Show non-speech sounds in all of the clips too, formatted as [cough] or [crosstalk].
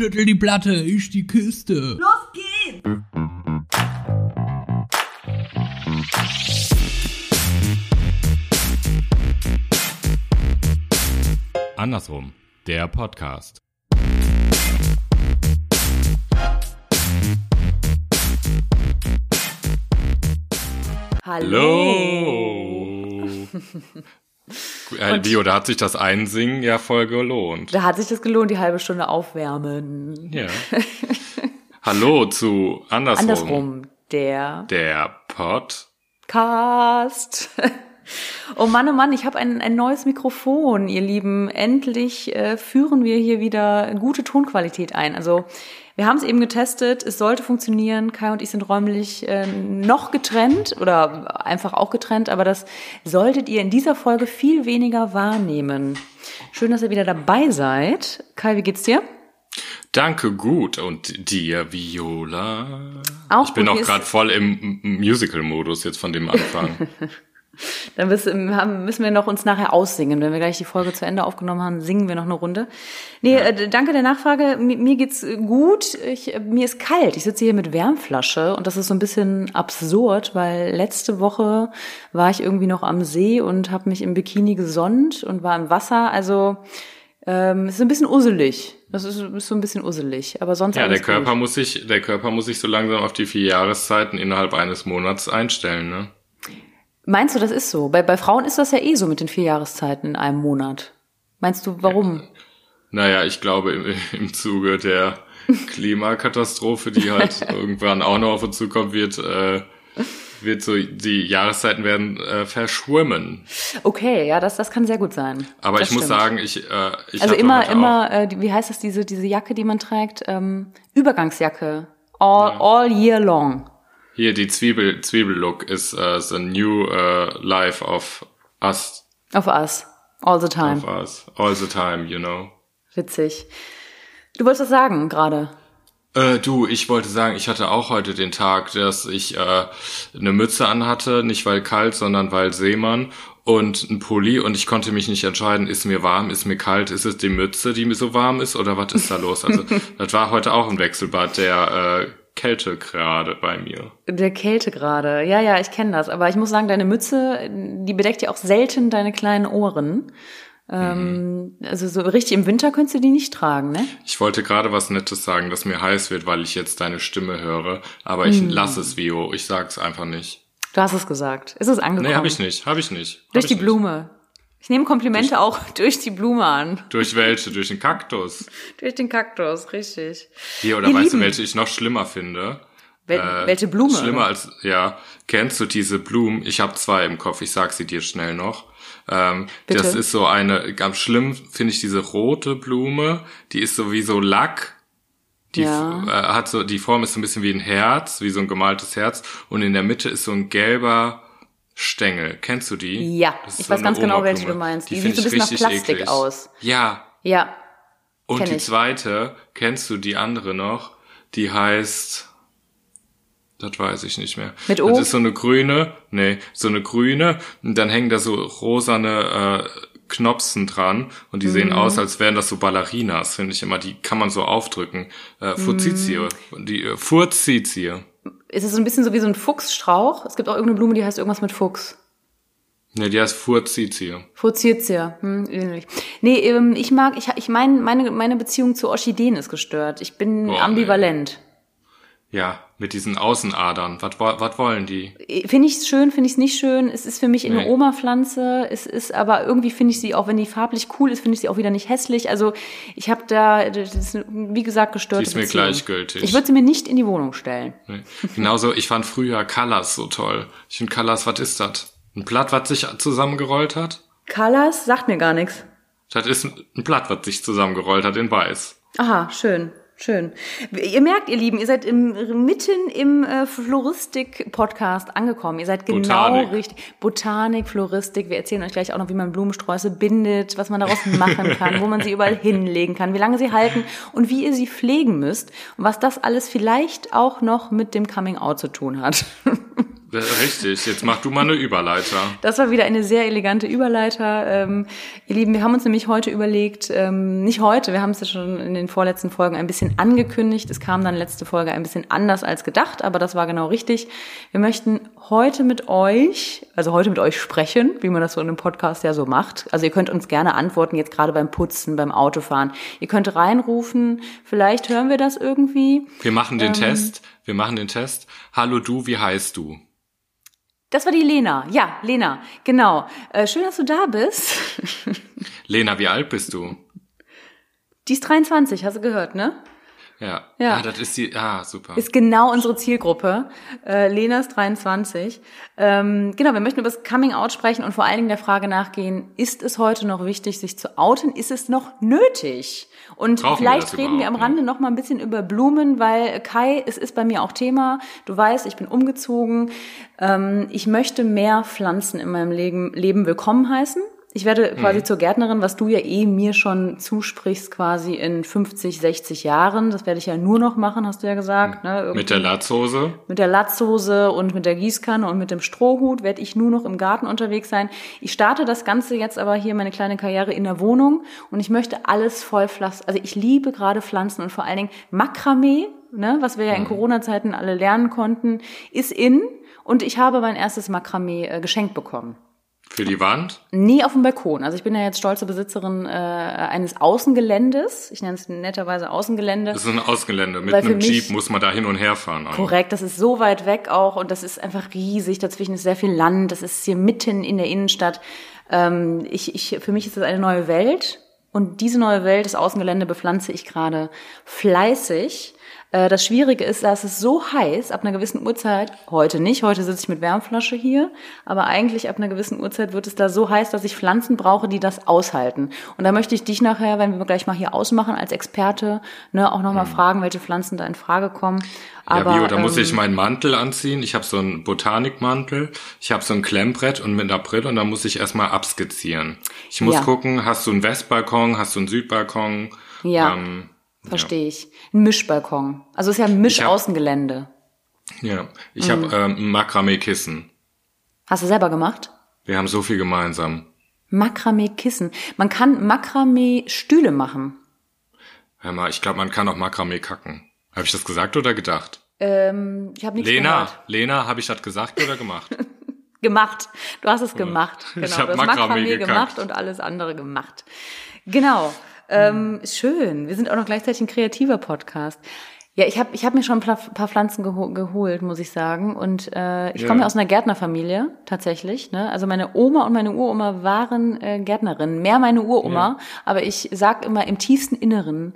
Schüttel die Platte, ich die Kiste. Los geht's! Andersrum, der Podcast. Hallo! Hallo! [laughs] Äh, Bio, da hat sich das Einsingen ja voll gelohnt. Da hat sich das gelohnt, die halbe Stunde aufwärmen. Ja. [laughs] Hallo zu Andersrum. Andersrum, der Der Pod. Cast. [laughs] Oh Mann, oh Mann, ich habe ein, ein neues Mikrofon, ihr Lieben. Endlich äh, führen wir hier wieder gute Tonqualität ein. Also wir haben es eben getestet, es sollte funktionieren. Kai und ich sind räumlich äh, noch getrennt oder einfach auch getrennt, aber das solltet ihr in dieser Folge viel weniger wahrnehmen. Schön, dass ihr wieder dabei seid. Kai, wie geht's dir? Danke, gut. Und dir, Viola? Auch ich bin auch gerade voll im Musical-Modus jetzt von dem Anfang. [laughs] Dann müssen, haben- müssen wir noch uns nachher aussingen. Wenn wir gleich die Folge zu Ende aufgenommen haben, singen wir noch eine Runde. Nee, äh, danke der Nachfrage. Mir, mir geht's gut. Ich, äh, mir ist kalt. Ich sitze hier mit Wärmflasche und das ist so ein bisschen absurd, weil letzte Woche war ich irgendwie noch am See und habe mich im Bikini gesonnt und war im Wasser. Also ähm, es ist ein bisschen usselig. Das ist, ist so ein bisschen usselig. Aber sonst ja, der Körper gut. muss sich, der Körper muss sich so langsam auf die vier Jahreszeiten innerhalb eines Monats einstellen, ne? Meinst du, das ist so? Bei, bei Frauen ist das ja eh so mit den vier Jahreszeiten in einem Monat. Meinst du, warum? Naja, ich glaube im, im Zuge der Klimakatastrophe, die halt [laughs] irgendwann auch noch auf uns zukommt, wird, äh, wird so, die Jahreszeiten werden äh, verschwimmen. Okay, ja, das, das kann sehr gut sein. Aber das ich muss stimmt. sagen, ich, äh, ich also immer, immer, äh, wie heißt das, diese, diese Jacke, die man trägt? Ähm, Übergangsjacke. All, all year long. Hier die Zwiebel, Zwiebellook ist äh, the new äh, life of us, Of us. All the time. of us, all the time, you know. Witzig. Du wolltest was sagen gerade. Äh, du, ich wollte sagen, ich hatte auch heute den Tag, dass ich äh, eine Mütze anhatte, nicht weil kalt, sondern weil Seemann und ein Pulli und ich konnte mich nicht entscheiden, ist mir warm, ist mir kalt, ist es die Mütze, die mir so warm ist oder was ist da los? Also [laughs] das war heute auch ein Wechselbad der äh, Kälte gerade bei mir. Der Kälte gerade. Ja, ja, ich kenne das. Aber ich muss sagen, deine Mütze, die bedeckt ja auch selten deine kleinen Ohren. Ähm, also so richtig im Winter könntest du die nicht tragen, ne? Ich wollte gerade was Nettes sagen, dass mir heiß wird, weil ich jetzt deine Stimme höre, aber ich Hm. lass es, Vio, ich sag's einfach nicht. Du hast es gesagt. Ist es angekommen? Nee, hab ich nicht, hab ich nicht. Hab Durch ich die nicht. Ich nehme Komplimente auch [laughs] durch die Blume an. Durch welche? Durch den Kaktus. Durch den Kaktus, richtig. Hier, oder Ihr weißt Lieben. du, welche ich noch schlimmer finde? Wel Äh, welche Blume? Schlimmer als, ja, kennst du diese Blumen? Ich habe zwei im Kopf, ich sag sie dir schnell noch. Ähm, Bitte? das ist so eine, ganz schlimm finde ich diese rote Blume, die ist so wie so Lack. Die Ja. äh, hat so, die Form ist so ein bisschen wie ein Herz, wie so ein gemaltes Herz. Und in der Mitte ist so ein gelber Stängel. Kennst du die? Ja, ich so weiß ganz genau, welche du meinst. Die find sieht so ein bisschen nach Plastik eklig. aus. Ja, Ja, und Kenn die ich. zweite, kennst du die andere noch? Die heißt, das weiß ich nicht mehr. Mit O? Das ist so eine grüne, nee, so eine grüne, und dann hängen da so rosane äh, Knopsen dran und die Mhm. sehen aus, als wären das so Ballerinas, finde ich immer. Die kann man so aufdrücken. Äh, Furzitie. Mhm. Die äh, Furzitie. Ist es so ein bisschen so wie so ein Fuchsstrauch. Es gibt auch irgendeine Blume, die heißt irgendwas mit Fuchs. Ne, die heißt Furzitie. Furzitia, hm, ähnlich. Nee, ähm, ich mag, ich, ich mein, meine, meine Beziehung zu Orchideen ist gestört. Ich bin Boah, ambivalent. Ja, mit diesen Außenadern. Was was wollen die? Finde ich es schön, finde ich es nicht schön. Es ist für mich eine Nee. Oma-Pflanze. Es ist aber irgendwie finde ich sie, auch wenn die farblich cool ist, finde ich sie auch wieder nicht hässlich. Also ich habe da, das ist, wie gesagt, gestörte Die ist mir Beziehung. gleichgültig. Ich würde sie mir nicht in die Wohnung stellen. Nee. Genauso, ich fand früher Colors so toll. Ich finde Colors, was ist das? Ein Blatt, was sich zusammengerollt hat? Colors sagt mir gar nichts. Das ist ein Blatt, was sich zusammengerollt hat in weiß. Aha, schön, schön. Ihr merkt, ihr Lieben, ihr seid im, mitten im äh, Floristik-Podcast angekommen. Ihr seid genau Botanik. richtig. Botanik, Floristik. Wir erzählen euch gleich auch noch, wie man Blumensträuße bindet, was man daraus machen kann, wo man sie überall [laughs] hinlegen kann, wie lange sie halten und wie ihr sie pflegen müsst und was das alles vielleicht auch noch mit dem Coming Out zu tun hat. [laughs] Richtig, jetzt mach du mal eine Überleiter. Das war wieder eine sehr elegante Überleiter. Ähm, ihr Lieben, wir haben uns nämlich heute überlegt, ähm, nicht heute, wir haben es ja schon in den vorletzten Folgen ein bisschen angekündigt. Es kam dann letzte Folge ein bisschen anders als gedacht, aber das war genau richtig. Wir möchten heute mit euch, also heute mit euch sprechen, wie man das so in einem Podcast ja so macht. Also ihr könnt uns gerne antworten, jetzt gerade beim Putzen, beim Autofahren. Ihr könnt reinrufen, vielleicht hören wir das irgendwie. Wir machen den ähm, Test. Wir machen den Test. Hallo du, wie heißt du? Das war die Lena. Ja, Lena, genau. Äh, schön, dass du da bist. [laughs] Lena, wie alt bist du? Die ist 23, hast du gehört, ne? Ja. ja. Ah, das ist die, ah, super. Ist genau unsere Zielgruppe. Äh, Lena ist 23. Ähm, genau, wir möchten über das Coming Out sprechen und vor allen Dingen der Frage nachgehen, ist es heute noch wichtig, sich zu outen? Ist es noch nötig? Und Brauchen vielleicht wir reden wir am Rande noch mal ein bisschen über Blumen, weil Kai, es ist bei mir auch Thema. Du weißt, ich bin umgezogen. Ähm, ich möchte mehr Pflanzen in meinem Leben, Leben willkommen heißen. Ich werde quasi mhm. zur Gärtnerin, was du ja eh mir schon zusprichst, quasi in 50, 60 Jahren. Das werde ich ja nur noch machen, hast du ja gesagt. Mhm. Ne? Irgendwie mit der Latzhose? Mit der Latzhose und mit der Gießkanne und mit dem Strohhut werde ich nur noch im Garten unterwegs sein. Ich starte das Ganze jetzt aber hier, meine kleine Karriere in der Wohnung und ich möchte alles voll pflanzen. Also ich liebe gerade Pflanzen und vor allen Dingen Makramee, ne, was wir ja in mhm. Corona-Zeiten alle lernen konnten, ist in und ich habe mein erstes Makramee äh, geschenkt bekommen. Für die Wand? Nee, auf dem Balkon. Also ich bin ja jetzt stolze Besitzerin äh, eines Außengeländes. Ich nenne es netterweise Außengelände. Das ist ein Außengelände. Mit einem Jeep muss man da hin und her fahren. Eigentlich. Korrekt, das ist so weit weg auch und das ist einfach riesig. Dazwischen ist sehr viel Land. Das ist hier mitten in der Innenstadt. Ähm, ich, ich, für mich ist das eine neue Welt. Und diese neue Welt, das Außengelände, bepflanze ich gerade fleißig. Äh, das Schwierige ist, dass es so heiß ab einer gewissen Uhrzeit, heute nicht, heute sitze ich mit Wärmflasche hier, aber eigentlich ab einer gewissen Uhrzeit wird es da so heiß, dass ich Pflanzen brauche, die das aushalten. Und da möchte ich dich nachher, wenn wir gleich mal hier ausmachen, als Experte, ne, auch nochmal hm. fragen, welche Pflanzen da in Frage kommen. Aber, ja, Bio, da ähm, muss ich meinen Mantel anziehen. Ich habe so einen Botanikmantel, ich habe so ein Klemmbrett und mit einer Brille und da muss ich erstmal abskizzieren. Ich muss ja. gucken, hast du einen Westbalkon, hast du einen Südbalkon? Ja. Ähm, Verstehe ja. ich. Ein Mischbalkon. Also ist ja ein Mischaußengelände. Ja, ich mhm. habe ähm, Makramee-Kissen. Hast du selber gemacht? Wir haben so viel gemeinsam. Makramee-Kissen. Man kann Makramee-Stühle machen. Hör mal, ich glaube, man kann auch Makramee kacken. Habe ich das gesagt oder gedacht? Ähm, ich habe nichts Lena, gehört. Lena, habe ich das gesagt oder gemacht? [laughs] gemacht. Du hast es gemacht. Genau. Ich habe Makramee, Makramee gemacht und alles andere gemacht. Genau. Ähm, schön. Wir sind auch noch gleichzeitig ein kreativer Podcast. Ja, ich habe ich hab mir schon ein paar Pflanzen geho geholt, muss ich sagen. Und äh, ich ja. komme ja aus einer Gärtnerfamilie tatsächlich. Ne? Also meine Oma und meine Uroma waren äh, Gärtnerinnen. Mehr meine Uroma, ja. aber ich sag immer im tiefsten Inneren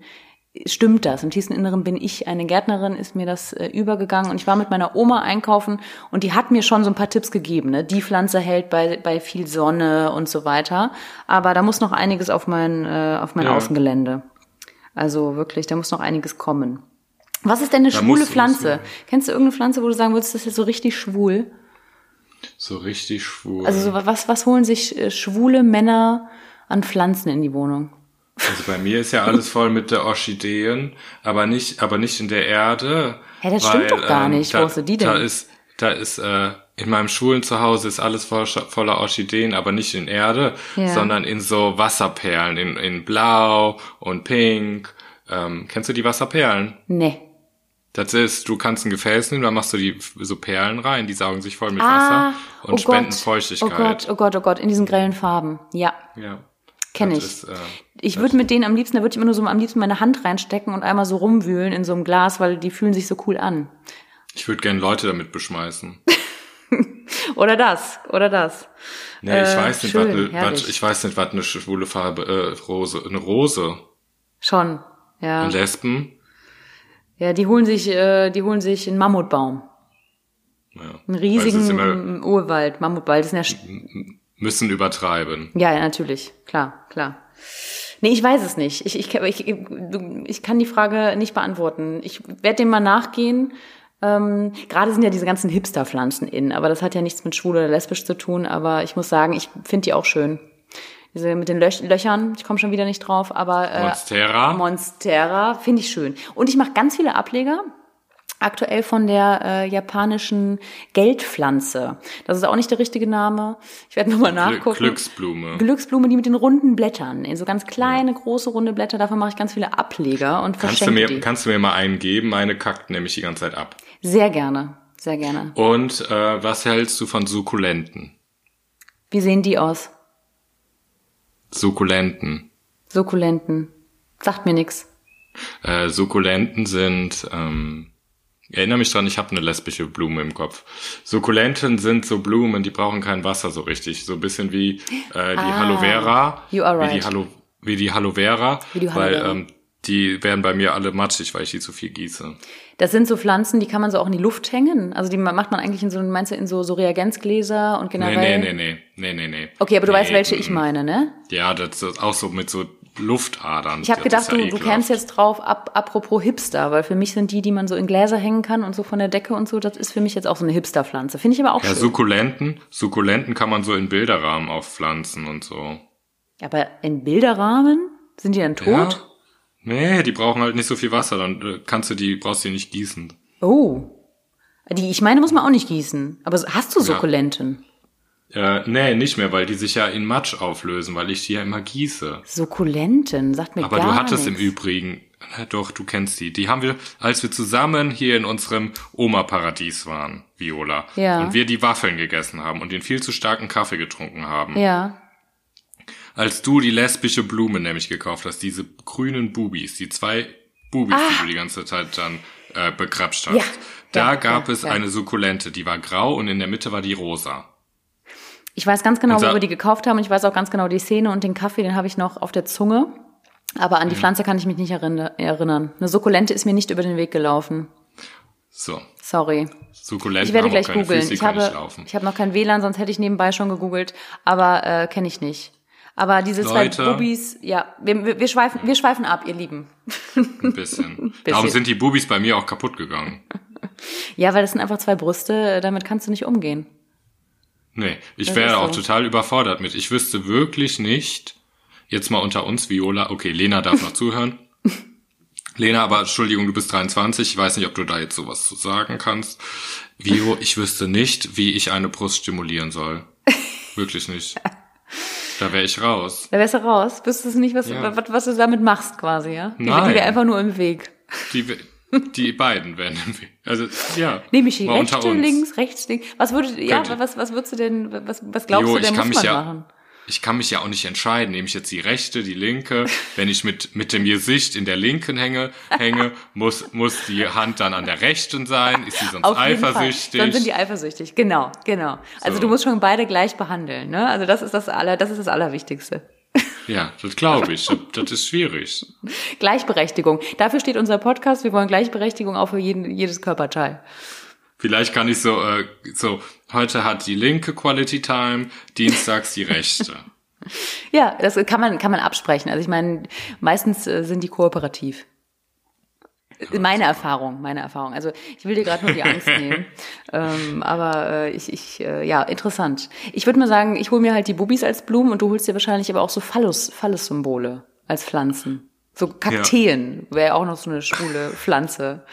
stimmt das. Im tiefsten Inneren bin ich eine Gärtnerin, ist mir das äh, übergegangen und ich war mit meiner Oma einkaufen und die hat mir schon so ein paar Tipps gegeben. Ne? Die Pflanze hält bei, bei viel Sonne und so weiter. Aber da muss noch einiges auf mein, äh, auf mein ja. Außengelände. Also wirklich, da muss noch einiges kommen. Was ist denn eine da schwule Pflanze? Kennst du irgendeine Pflanze, wo du sagen würdest, das ist so richtig schwul? So richtig schwul. Also so, was, was holen sich äh, schwule Männer an Pflanzen in die Wohnung? Also bei mir ist ja alles voll mit der Orchideen, aber nicht, aber nicht in der Erde. Ja, das weil, stimmt doch gar ähm, nicht. Da, Wo ist die denn? Da ist, da ist, äh, in meinem Schulen zu Hause ist alles voll, voller Orchideen, aber nicht in Erde, ja. sondern in so Wasserperlen, in, in Blau und Pink. Ähm, kennst du die Wasserperlen? Nee. Das ist, du kannst ein Gefäß nehmen, dann machst du die so Perlen rein, die saugen sich voll mit ah, Wasser und oh spenden Gott, Feuchtigkeit. Oh Gott, oh Gott, oh Gott, in diesen grellen Farben. Ja. Ja. Kenne ich. Ist, äh, ich würde mit denen am liebsten, da würde ich immer nur so am liebsten meine Hand reinstecken und einmal so rumwühlen in so einem Glas, weil die fühlen sich so cool an. Ich würde gerne Leute damit beschmeißen. [laughs] oder das, oder das. Nee, ich äh, weiß nicht, schön, was, ich weiß nicht, was eine schwule Farbe, äh, Rose, eine Rose. Schon, ja. Und Lesben? Ja, die holen sich, äh, die holen sich einen Mammutbaum. Ja. Einen riesigen Urwald, Mammutwald. Das ist ja müssen übertreiben. Ja, ja, natürlich. Klar, klar. Nee, ich weiß es nicht. Ich, ich, ich, ich kann die Frage nicht beantworten. Ich werde dem mal nachgehen. Ähm, Gerade sind ja diese ganzen Hipster-Pflanzen in, aber das hat ja nichts mit schwul oder lesbisch zu tun. Aber ich muss sagen, ich finde die auch schön. Diese mit den Löch Löchern, ich komme schon wieder nicht drauf, aber äh, Monstera. Monstera finde ich schön. Und ich mache ganz viele Ableger. Aktuell von der äh, japanischen Geldpflanze. Das ist auch nicht der richtige Name. Ich werde nochmal nachgucken. Glücksblume. Glücksblume, die mit den runden Blättern. So ganz kleine, große, runde Blätter. Davon mache ich ganz viele Ableger und Kannst du, verschenke mir, die. kannst du mir mal einen geben? Meine kackt nämlich die ganze Zeit ab. Sehr gerne. Sehr gerne. Und äh, was hältst du von Sukkulenten? Wie sehen die aus? Sukkulenten. Sukkulenten. Sagt mir nix. Äh, Sukkulenten sind, ähm, ich erinnere mich dran, ich habe eine lesbische Blume im Kopf. Sukkulenten sind so Blumen, die brauchen kein Wasser so richtig. So ein bisschen wie äh, die Ah, Aloe Vera. you are Wie right. die, Halo, wie die Aloe Vera. Wie die Aloe weil ähm, die werden bei mir alle matschig, weil ich die zu viel gieße. Das sind so Pflanzen, die kann man so auch in die Luft hängen. Also die macht man eigentlich in so, meinst du, in so, so Reagenzgläser und Nee, generell. nee, nee, nee, nee, nee, nee. Okay, aber du nee, weißt, welche ich meine, ne? Ja, das ist auch so mit so Luftadern. Ich habe gedacht, ja du, du ekelhaft. kennst jetzt drauf, ab, apropos Hipster, weil für mich sind die, die man so in Gläser hängen kann und so von der Decke und so, das ist für mich jetzt auch so eine Hipsterpflanze. Finde ich aber auch Ja, schön. Sukkulenten, Sukkulenten kann man so in Bilderrahmen aufpflanzen und so. aber in Bilderrahmen? Sind die dann tot? Ja. Nee, die brauchen halt nicht so viel Wasser, dann äh, kannst du die, brauchst du die nicht gießen. Oh. Die, ich meine, muss man auch nicht gießen. Aber hast du Sukkulenten? Äh, nee, nicht mehr, weil die sich ja in Matsch auflösen, weil ich die ja immer gieße. Sukkulenten, sagt mir Aber gar du hattest nichts. im Übrigen, na doch, du kennst die. Die haben wir, als wir zusammen hier in unserem Oma-Paradies waren, Viola. Ja. Und wir die Waffeln gegessen haben und den viel zu starken Kaffee getrunken haben. Ja. Als du die lesbische Blume nämlich gekauft hast, diese grünen Bubis, die zwei Bubis, die du die ganze Zeit dann äh, bekrapscht hast. Ah. Ja, Da ja, gab ja, es eine Sukkulente, die war grau und in der Mitte war die rosa. Ich weiß ganz genau, wo wir die gekauft haben. Ich weiß auch ganz genau die Szene und den Kaffee, den habe ich noch auf der Zunge. Aber Mhm. an die Pflanze kann ich mich nicht erinner- erinnern. Eine Sukkulente ist mir nicht über den Weg gelaufen. So, Sorry. Sukkulenten Ich werde gleich googeln. Füße, Ich habe, ich habe noch kein WLAN, sonst hätte ich nebenbei schon gegoogelt. Aber äh, kenne ich nicht. Aber diese zwei. Bubis, ja, wir, wir, schweifen, wir schweifen ab, ihr Lieben. Ein bisschen. [laughs] Darum sind die Bubis bei mir auch kaputt gegangen. Ja, weil das sind einfach zwei Brüste, damit kannst du nicht umgehen. Nee, ich Das wäre auch so. total überfordert mit. Ich wüsste wirklich nicht, jetzt mal unter uns, Viola, okay, Lena darf noch zuhören. [laughs] Lena, aber Entschuldigung, du bist 23, ich weiß nicht, ob du da jetzt sowas zu sagen kannst. Vio, ich wüsste nicht, wie ich eine Brust stimulieren soll. [laughs] Wirklich nicht. Da wäre ich raus. Da wärst du raus. Wüsstest du nicht, was, Ja. was, was du damit machst quasi, ja? Die, Nein. die wäre einfach nur im Weg. Die, die beiden Weg. Also, ja. Nehme ich rechte, uns. links, rechts, links. Was würdest ja, was, was würdest du denn, was, was glaubst Jo, du denn, ich kann muss mich man ja, machen? ich kann mich ja auch nicht entscheiden. Nehme ich jetzt die rechte, die linke? [laughs] Wenn ich mit, mit dem Gesicht in der linken hänge, hänge, muss, muss die Hand dann an der rechten sein? Ist sie sonst Auf eifersüchtig? Dann sind die eifersüchtig. Genau, genau. Also So. du musst schon beide gleich behandeln, ne? Also das ist das aller, das ist das Allerwichtigste. Ja, das glaube ich. Das, ist schwierig. Gleichberechtigung. Dafür steht unser Podcast. Wir wollen Gleichberechtigung auch für jeden, jedes Körperteil. Vielleicht kann ich so, äh, so, heute hat die linke Quality Time, dienstags die rechte. [laughs] Ja, das kann man, kann man absprechen. Also ich meine, meistens äh, sind die kooperativ. Meine Erfahrung, meine Erfahrung. Also ich will dir gerade nur die Angst [laughs] nehmen. Ähm, aber äh, ich, ich äh, ja, interessant. Ich würde mal sagen, ich hole mir halt die Bubis als Blumen und du holst dir wahrscheinlich aber auch so Phallus, Phallus-Symbole als Pflanzen. So Kakteen wäre auch noch so eine schwule Pflanze.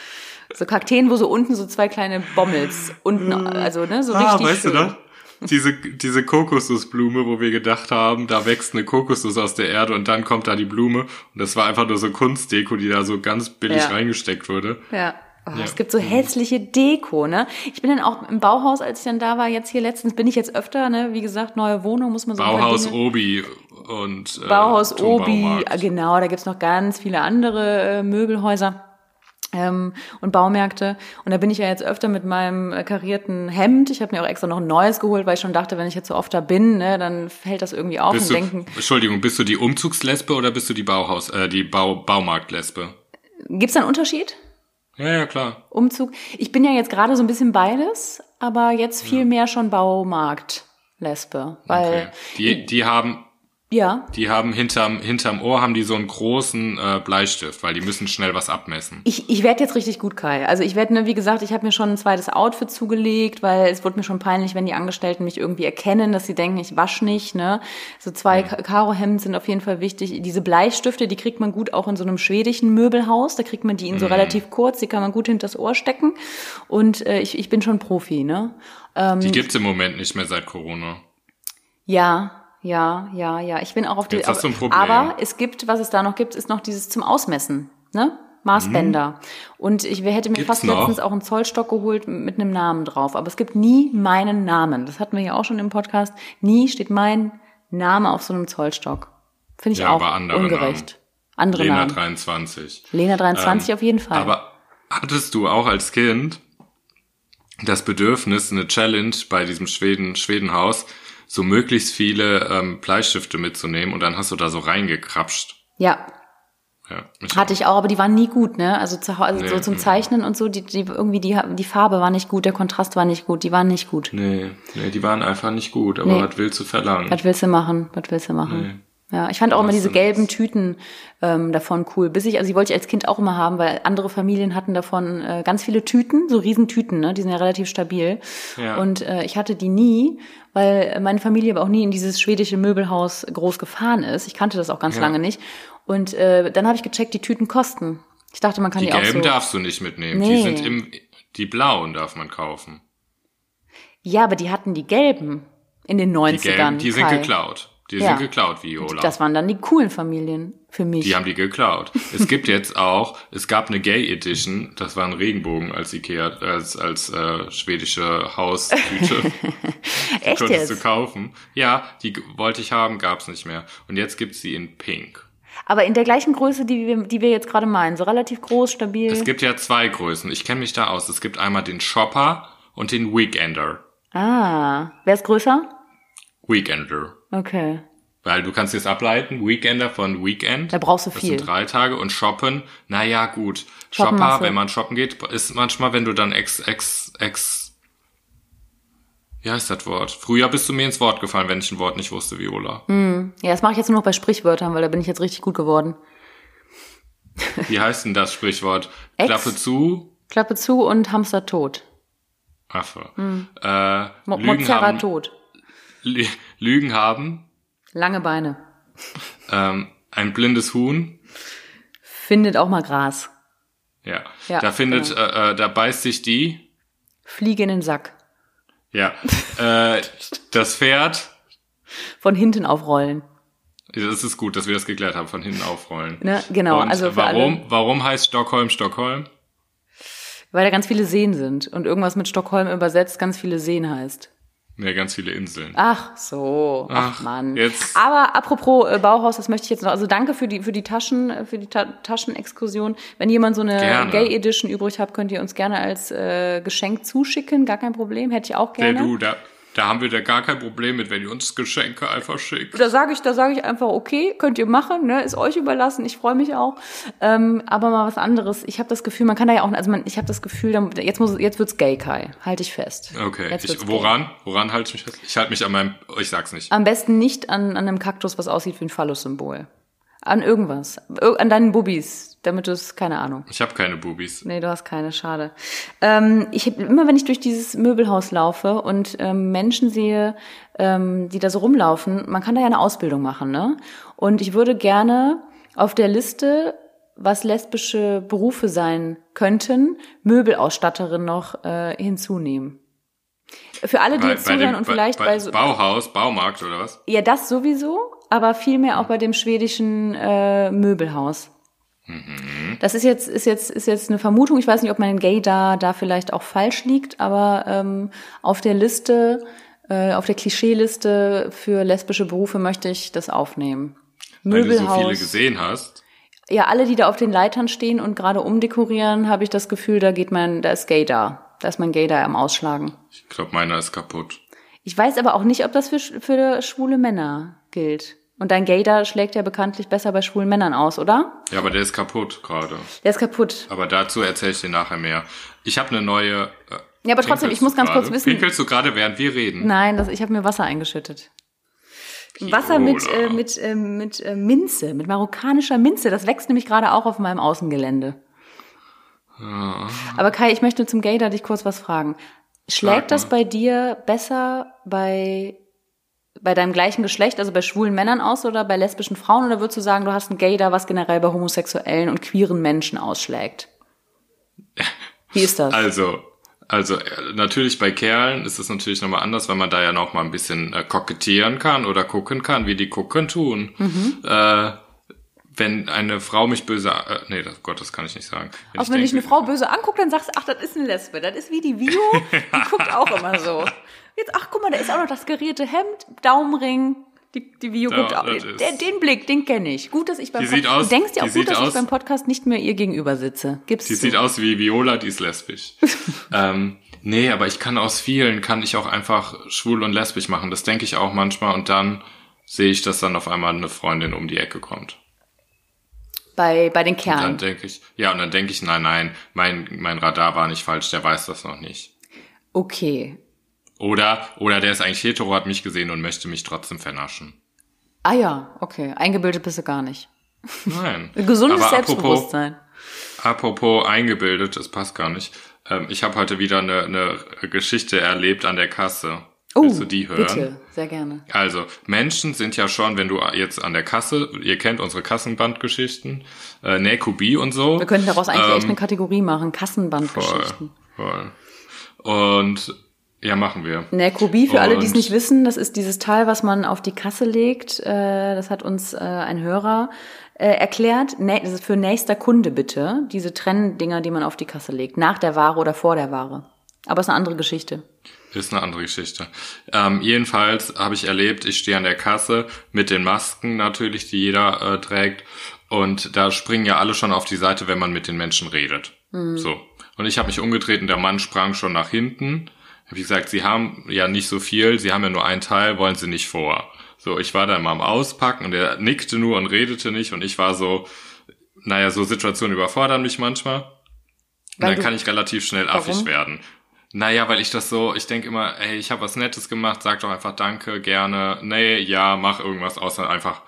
So Kakteen, wo so unten so zwei kleine Bommels unten, also ne, so richtig Ah, weißt schön. du noch? Diese, diese Kokosnussblume, wo wir gedacht haben, da wächst eine Kokosnuss aus der Erde und dann kommt da die Blume. Und das war einfach nur so Kunstdeko, die da so ganz billig Ja. reingesteckt wurde. Ja. Oh, Ja. Es gibt so hässliche Deko, ne? Ich bin dann auch im Bauhaus, als ich dann da war, jetzt hier letztens, bin ich jetzt öfter, ne? Wie gesagt, neue Wohnung, muss man so Bauhaus Dinge- Obi und äh, Bauhaus Obi, genau, da gibt's noch ganz viele andere äh, Möbelhäuser ähm, und Baumärkte. Und da bin ich ja jetzt öfter mit meinem äh, karierten Hemd. Ich habe mir auch extra noch ein neues geholt, weil ich schon dachte, wenn ich jetzt so oft da bin, ne, dann fällt das irgendwie auf Bist und du, denken, Entschuldigung, bist du die Umzugslesbe oder bist du die Bauhaus, äh, die Bau, Baumarktlesbe? gibt's da einen Unterschied? Ja, ja, klar. Umzug. Ich bin ja jetzt gerade so ein bisschen beides, aber jetzt viel mehr schon Baumarkt. Lesbe, weil Okay. Die, die haben, Ja. Die haben hinterm, hinterm Ohr haben die so einen großen äh, Bleistift, weil die müssen schnell was abmessen. Ich, ich werde jetzt richtig gut, Kai. Also ich werde, ne, wie gesagt, ich habe mir schon ein zweites Outfit zugelegt, weil es wird mir schon peinlich, wenn die Angestellten mich irgendwie erkennen, dass sie denken, ich wasch nicht. Ne? So zwei Mhm. Ka- Karohemden sind auf jeden Fall wichtig. Diese Bleistifte, die kriegt man gut auch in so einem schwedischen Möbelhaus. Da kriegt man die in so relativ kurz, die kann man gut hinters Ohr stecken. Und äh, ich, ich bin schon Profi, ne? Ähm, Die gibt's im Moment nicht mehr seit Corona. Ja, ja, ja, ja. Ich bin auch auf die. Jetzt hast du ein Problem. Aber es gibt, was es da noch gibt, ist noch dieses zum Ausmessen, ne? Maßbänder. Und ich hätte mir Mhm. Gibt's fast noch? letztens auch einen Zollstock geholt mit einem Namen drauf. Aber es gibt nie meinen Namen. Das hatten wir ja auch schon im Podcast. Nie steht mein Name auf so einem Zollstock. Finde ich Ja, auch aber andere ungerecht. Andere Lena Namen. 23. Lena 23 auf jeden Fall. Aber hattest du auch als Kind das Bedürfnis, eine Challenge bei diesem Schweden, Schwedenhaus, so möglichst viele ähm, Bleistifte mitzunehmen und dann hast du da so reingekrapscht? ja, Ja, mich hatte ich auch, aber die waren nie gut, ne? Also, zu, Hau- also so Nee, zum nee. Zeichnen und so, die, die irgendwie die, die Farbe war nicht gut, der Kontrast war nicht gut, die waren nicht gut. Nee, nee, die waren einfach nicht gut, aber Nee. was willst du verlangen? Was willst du machen? Was willst du machen? Ja, ich fand auch immer diese gelben. Tüten ähm, davon cool. Bis ich, also die wollte ich als Kind auch immer haben, weil andere Familien hatten davon äh, ganz viele Tüten, so Riesentüten, ne? Die sind ja relativ stabil. Ja. Und äh, ich hatte die nie, weil meine Familie aber auch nie in dieses schwedische Möbelhaus groß gefahren ist. Ich kannte das auch ganz Ja. lange nicht. Und äh, dann habe ich gecheckt, die Tüten kosten. Ich dachte, man kann Die die, auch gelben so. darfst du nicht mitnehmen. Nee. Die sind im, die blauen darf man kaufen. Ja, aber die hatten die gelben in den 90ern. Die gelben, die sind Kai. geklaut. Die Ja. sind geklaut, Viola. Das waren dann die coolen Familien für mich. Die haben die geklaut. Es gibt jetzt auch, es gab eine Gay Edition, das war ein Regenbogen als Ikea, als, als äh, schwedische Haustüte. [laughs] Echt Konntest du jetzt? kaufen. Ja, die wollte ich haben, gab's nicht mehr. Und jetzt gibt's sie in Pink. Aber in der gleichen Größe, die wir, die wir jetzt gerade meinen. So relativ groß, stabil. Es gibt ja zwei Größen. Ich kenne mich da aus. Es gibt einmal den Shopper und den Weekender. ah, wer ist größer? Weekender. Okay. Weil du kannst jetzt ableiten, Weekender von Weekend. Da brauchst du Das viel. sind drei Tage und shoppen, naja, gut. Shoppen Shopper, wenn man shoppen geht, ist manchmal, wenn du dann ex, ex, ex, wie heißt das Wort? Früher bist du mir ins Wort gefallen, wenn ich ein Wort nicht wusste, Viola. Hm. Ja, das mache ich jetzt nur noch bei Sprichwörtern, weil da bin ich jetzt richtig gut geworden. Wie [laughs] heißt denn das Sprichwort? Ex? Klappe zu, Klappe zu und Hamster tot. Affe. Hm. Äh, Mo Lügen, Mozarra haben, tot. Lü- Lügen haben, Lange Beine. ähm, ein blindes Huhn, Findet auch mal Gras. ja. Ja, da findet, genau. äh, äh, da beißt sich die, Fliege in den Sack. ja, äh, das Pferd, Von hinten aufrollen. Das ist gut, dass wir das geklärt haben, von hinten aufrollen. Ne? Genau, Und also warum, warum heißt Stockholm Stockholm? Weil da ganz viele Seen sind und irgendwas mit Stockholm übersetzt ganz viele Seen heißt. Ne, ganz viele Inseln. Ach so, ach, Ach, Mann. jetzt- Aber apropos äh, Bauhaus, das möchte ich jetzt noch. Also danke für die für die Taschen äh, für die Ta Taschenexkursion. Wenn jemand so eine Gerne. Gay Edition übrig hat, könnt ihr uns gerne als äh, Geschenk zuschicken. Gar kein Problem, hätte ich auch Der gerne. du, da, da haben wir da gar kein Problem mit, wenn ihr uns Geschenke einfach schickt. Da sage ich, da sage ich einfach, okay, könnt ihr machen, ne, ist euch überlassen. Ich freue mich auch. Ähm, aber mal was anderes. Ich habe das Gefühl, man kann da ja auch, also man, ich habe das Gefühl, jetzt muss, jetzt wird's gay, Kai. Halte ich fest. Okay, ich, gay. woran? Woran halte ich mich fest? Ich halte mich an meinem, ich sag's nicht. Am besten nicht an, an einem Kaktus, was aussieht wie ein Phallus-Symbol. An irgendwas. Ir- An deinen Bubis, damit du es, keine Ahnung. Ich habe keine Bubis. Nee, du hast keine, schade. Ähm, ich hab, immer wenn ich durch dieses Möbelhaus laufe und ähm, Menschen sehe, ähm, die da so rumlaufen, man kann da ja eine Ausbildung machen, ne? Und ich würde gerne auf der Liste, was lesbische Berufe sein könnten, Möbelausstatterin noch äh, hinzunehmen. Für alle, die jetzt zuhören und vielleicht bei, bei so, Bauhaus, Baumarkt oder was? ja, das sowieso, aber vielmehr auch bei dem schwedischen äh, Möbelhaus. Das ist jetzt, ist jetzt, ist jetzt eine Vermutung. Ich weiß nicht, ob mein Gay da, da vielleicht auch falsch liegt, aber ähm, auf der Liste, äh, auf der Klischeeliste für lesbische Berufe möchte ich das aufnehmen. Weil du so Möbelhaus. viele gesehen hast. Ja, alle, die da auf den Leitern stehen und gerade umdekorieren, habe ich das Gefühl, da geht mein, da ist Gay da. Da ist mein Gay da am Ausschlagen. Ich glaube, meiner ist kaputt. Ich weiß aber auch nicht, ob das für, für schwule Männer gilt. Und dein Gaydar schlägt ja bekanntlich besser bei schwulen Männern aus, oder? Ja, aber der ist kaputt gerade. Der ist kaputt. Aber dazu erzähle ich dir nachher mehr. Ich habe eine neue. Äh, Ja, aber trotzdem, ich muss ganz kurz gerade? wissen- Pinkelst du gerade, während wir reden? Nein, das, ich habe mir Wasser eingeschüttet. Wasser mit, äh, mit, äh, mit äh, Minze, mit marokkanischer Minze. Das wächst nämlich gerade auch auf meinem Außengelände. Aber Kai, ich möchte zum Gator dich kurz was fragen. Schlägt das bei dir besser bei, bei deinem gleichen Geschlecht, also bei schwulen Männern aus oder bei lesbischen Frauen? Oder würdest du sagen, du hast ein Gator, was generell bei homosexuellen und queeren Menschen ausschlägt? [laughs] Wie ist das? Also, also äh, natürlich bei Kerlen ist es natürlich nochmal anders, weil man da ja noch mal ein bisschen äh, kokettieren kann oder gucken kann, wie die gucken tun. Mhm. Äh, wenn eine Frau mich böse, äh, nee, das, Gott, das kann ich nicht sagen. Auch wenn dich eine Frau böse anguckt, dann sagst du, ach, das ist eine Lesbe. Das ist wie die Vio, [laughs] die guckt auch immer so. Jetzt, ach, guck mal, da ist auch noch das gerierte Hemd, Daumenring. Die, die Vio guckt auch. Den, den Blick, den kenne ich. Gut, dass ich beim Podcast, aus- du denkst ja auch gut, dass ich aus- beim Podcast nicht mehr ihr gegenüber sitze. Gib's Die zu. sieht aus wie Viola, die ist lesbisch. [laughs] ähm, nee, aber ich kann aus vielen, kann ich auch einfach schwul und lesbisch machen. Das denke ich auch manchmal und dann sehe ich, dass dann auf einmal eine Freundin um die Ecke kommt. Bei, bei den Dann Kerlen. denke ich, ja, und dann denke ich, nein, nein, mein, mein Radar war nicht falsch, der weiß das noch nicht. Okay. Oder, oder der ist eigentlich hetero, hat mich gesehen und möchte mich trotzdem vernaschen. Ah ja, okay. Eingebildet bist du gar nicht. Nein. [laughs] Gesundes Aber Selbstbewusstsein. Apropos eingebildet, das passt gar nicht. Ähm, ich habe heute wieder eine, eine Geschichte erlebt an der Kasse. Oh, Willst du die hören? bitte. Sehr gerne. Also, Menschen sind ja schon, wenn du jetzt an der Kasse, ihr kennt unsere Kassenbandgeschichten, äh, Nekubi und so. Wir könnten daraus eigentlich Ähm, echt eine Kategorie machen. Kassenbandgeschichten. Voll. Und ja, machen wir. Nekobie, für alle, die es Und- nicht wissen, das ist dieses Teil, was man auf die Kasse legt. Äh, das hat uns äh, ein Hörer äh, erklärt. Ne, das ist für nächster Kunde bitte. Diese Trenndinger, die man auf die Kasse legt. Nach der Ware oder vor der Ware. Aber es ist eine andere Geschichte. Ist eine andere Geschichte. Ähm, jedenfalls habe ich erlebt, ich stehe an der Kasse mit den Masken natürlich, die jeder äh, trägt. Und da springen ja alle schon auf die Seite, wenn man mit den Menschen redet. So. Und ich habe mich umgedreht und der Mann sprang schon nach hinten. Hab ich gesagt, Sie haben ja nicht so viel, Sie haben ja nur einen Teil, wollen Sie nicht vor. So, ich war da mal am Auspacken und er nickte nur und redete nicht und ich war so, naja, so Situationen überfordern mich manchmal. Und Weil dann kann ich relativ schnell affig Warum? werden. Naja, weil ich das so, ich denke immer, ey, ich habe was Nettes gemacht, sag doch einfach Danke, gerne, nee, ja, mach irgendwas, außer einfach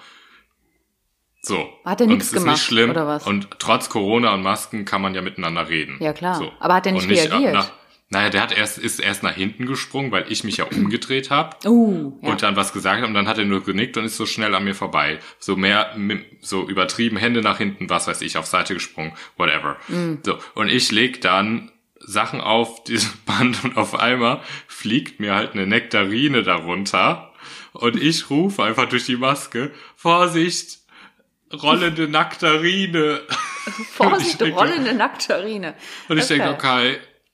so. Hat er ist gemacht, nicht schlimm. oder was? Und trotz Corona und Masken kann man ja miteinander reden. Ja, klar. So. Aber hat er nicht Und reagiert? Nach, naja, der hat erst, ist erst nach hinten gesprungen, weil ich mich ja [clears throat] umgedreht habe Uh, ja. und dann was gesagt habe und dann hat er nur genickt und ist so schnell an mir vorbei. So mehr, so übertrieben, Hände nach hinten, was weiß ich, auf Seite gesprungen, whatever. Mm. So, und ich leg dann Sachen auf dieses [laughs] Band und auf einmal fliegt mir halt eine Nektarine darunter und ich rufe einfach durch die Maske, Vorsicht, rollende Nektarine. [laughs] Vorsicht, ich denke- rollende Naktarine. Und ich Okay. denke, oh,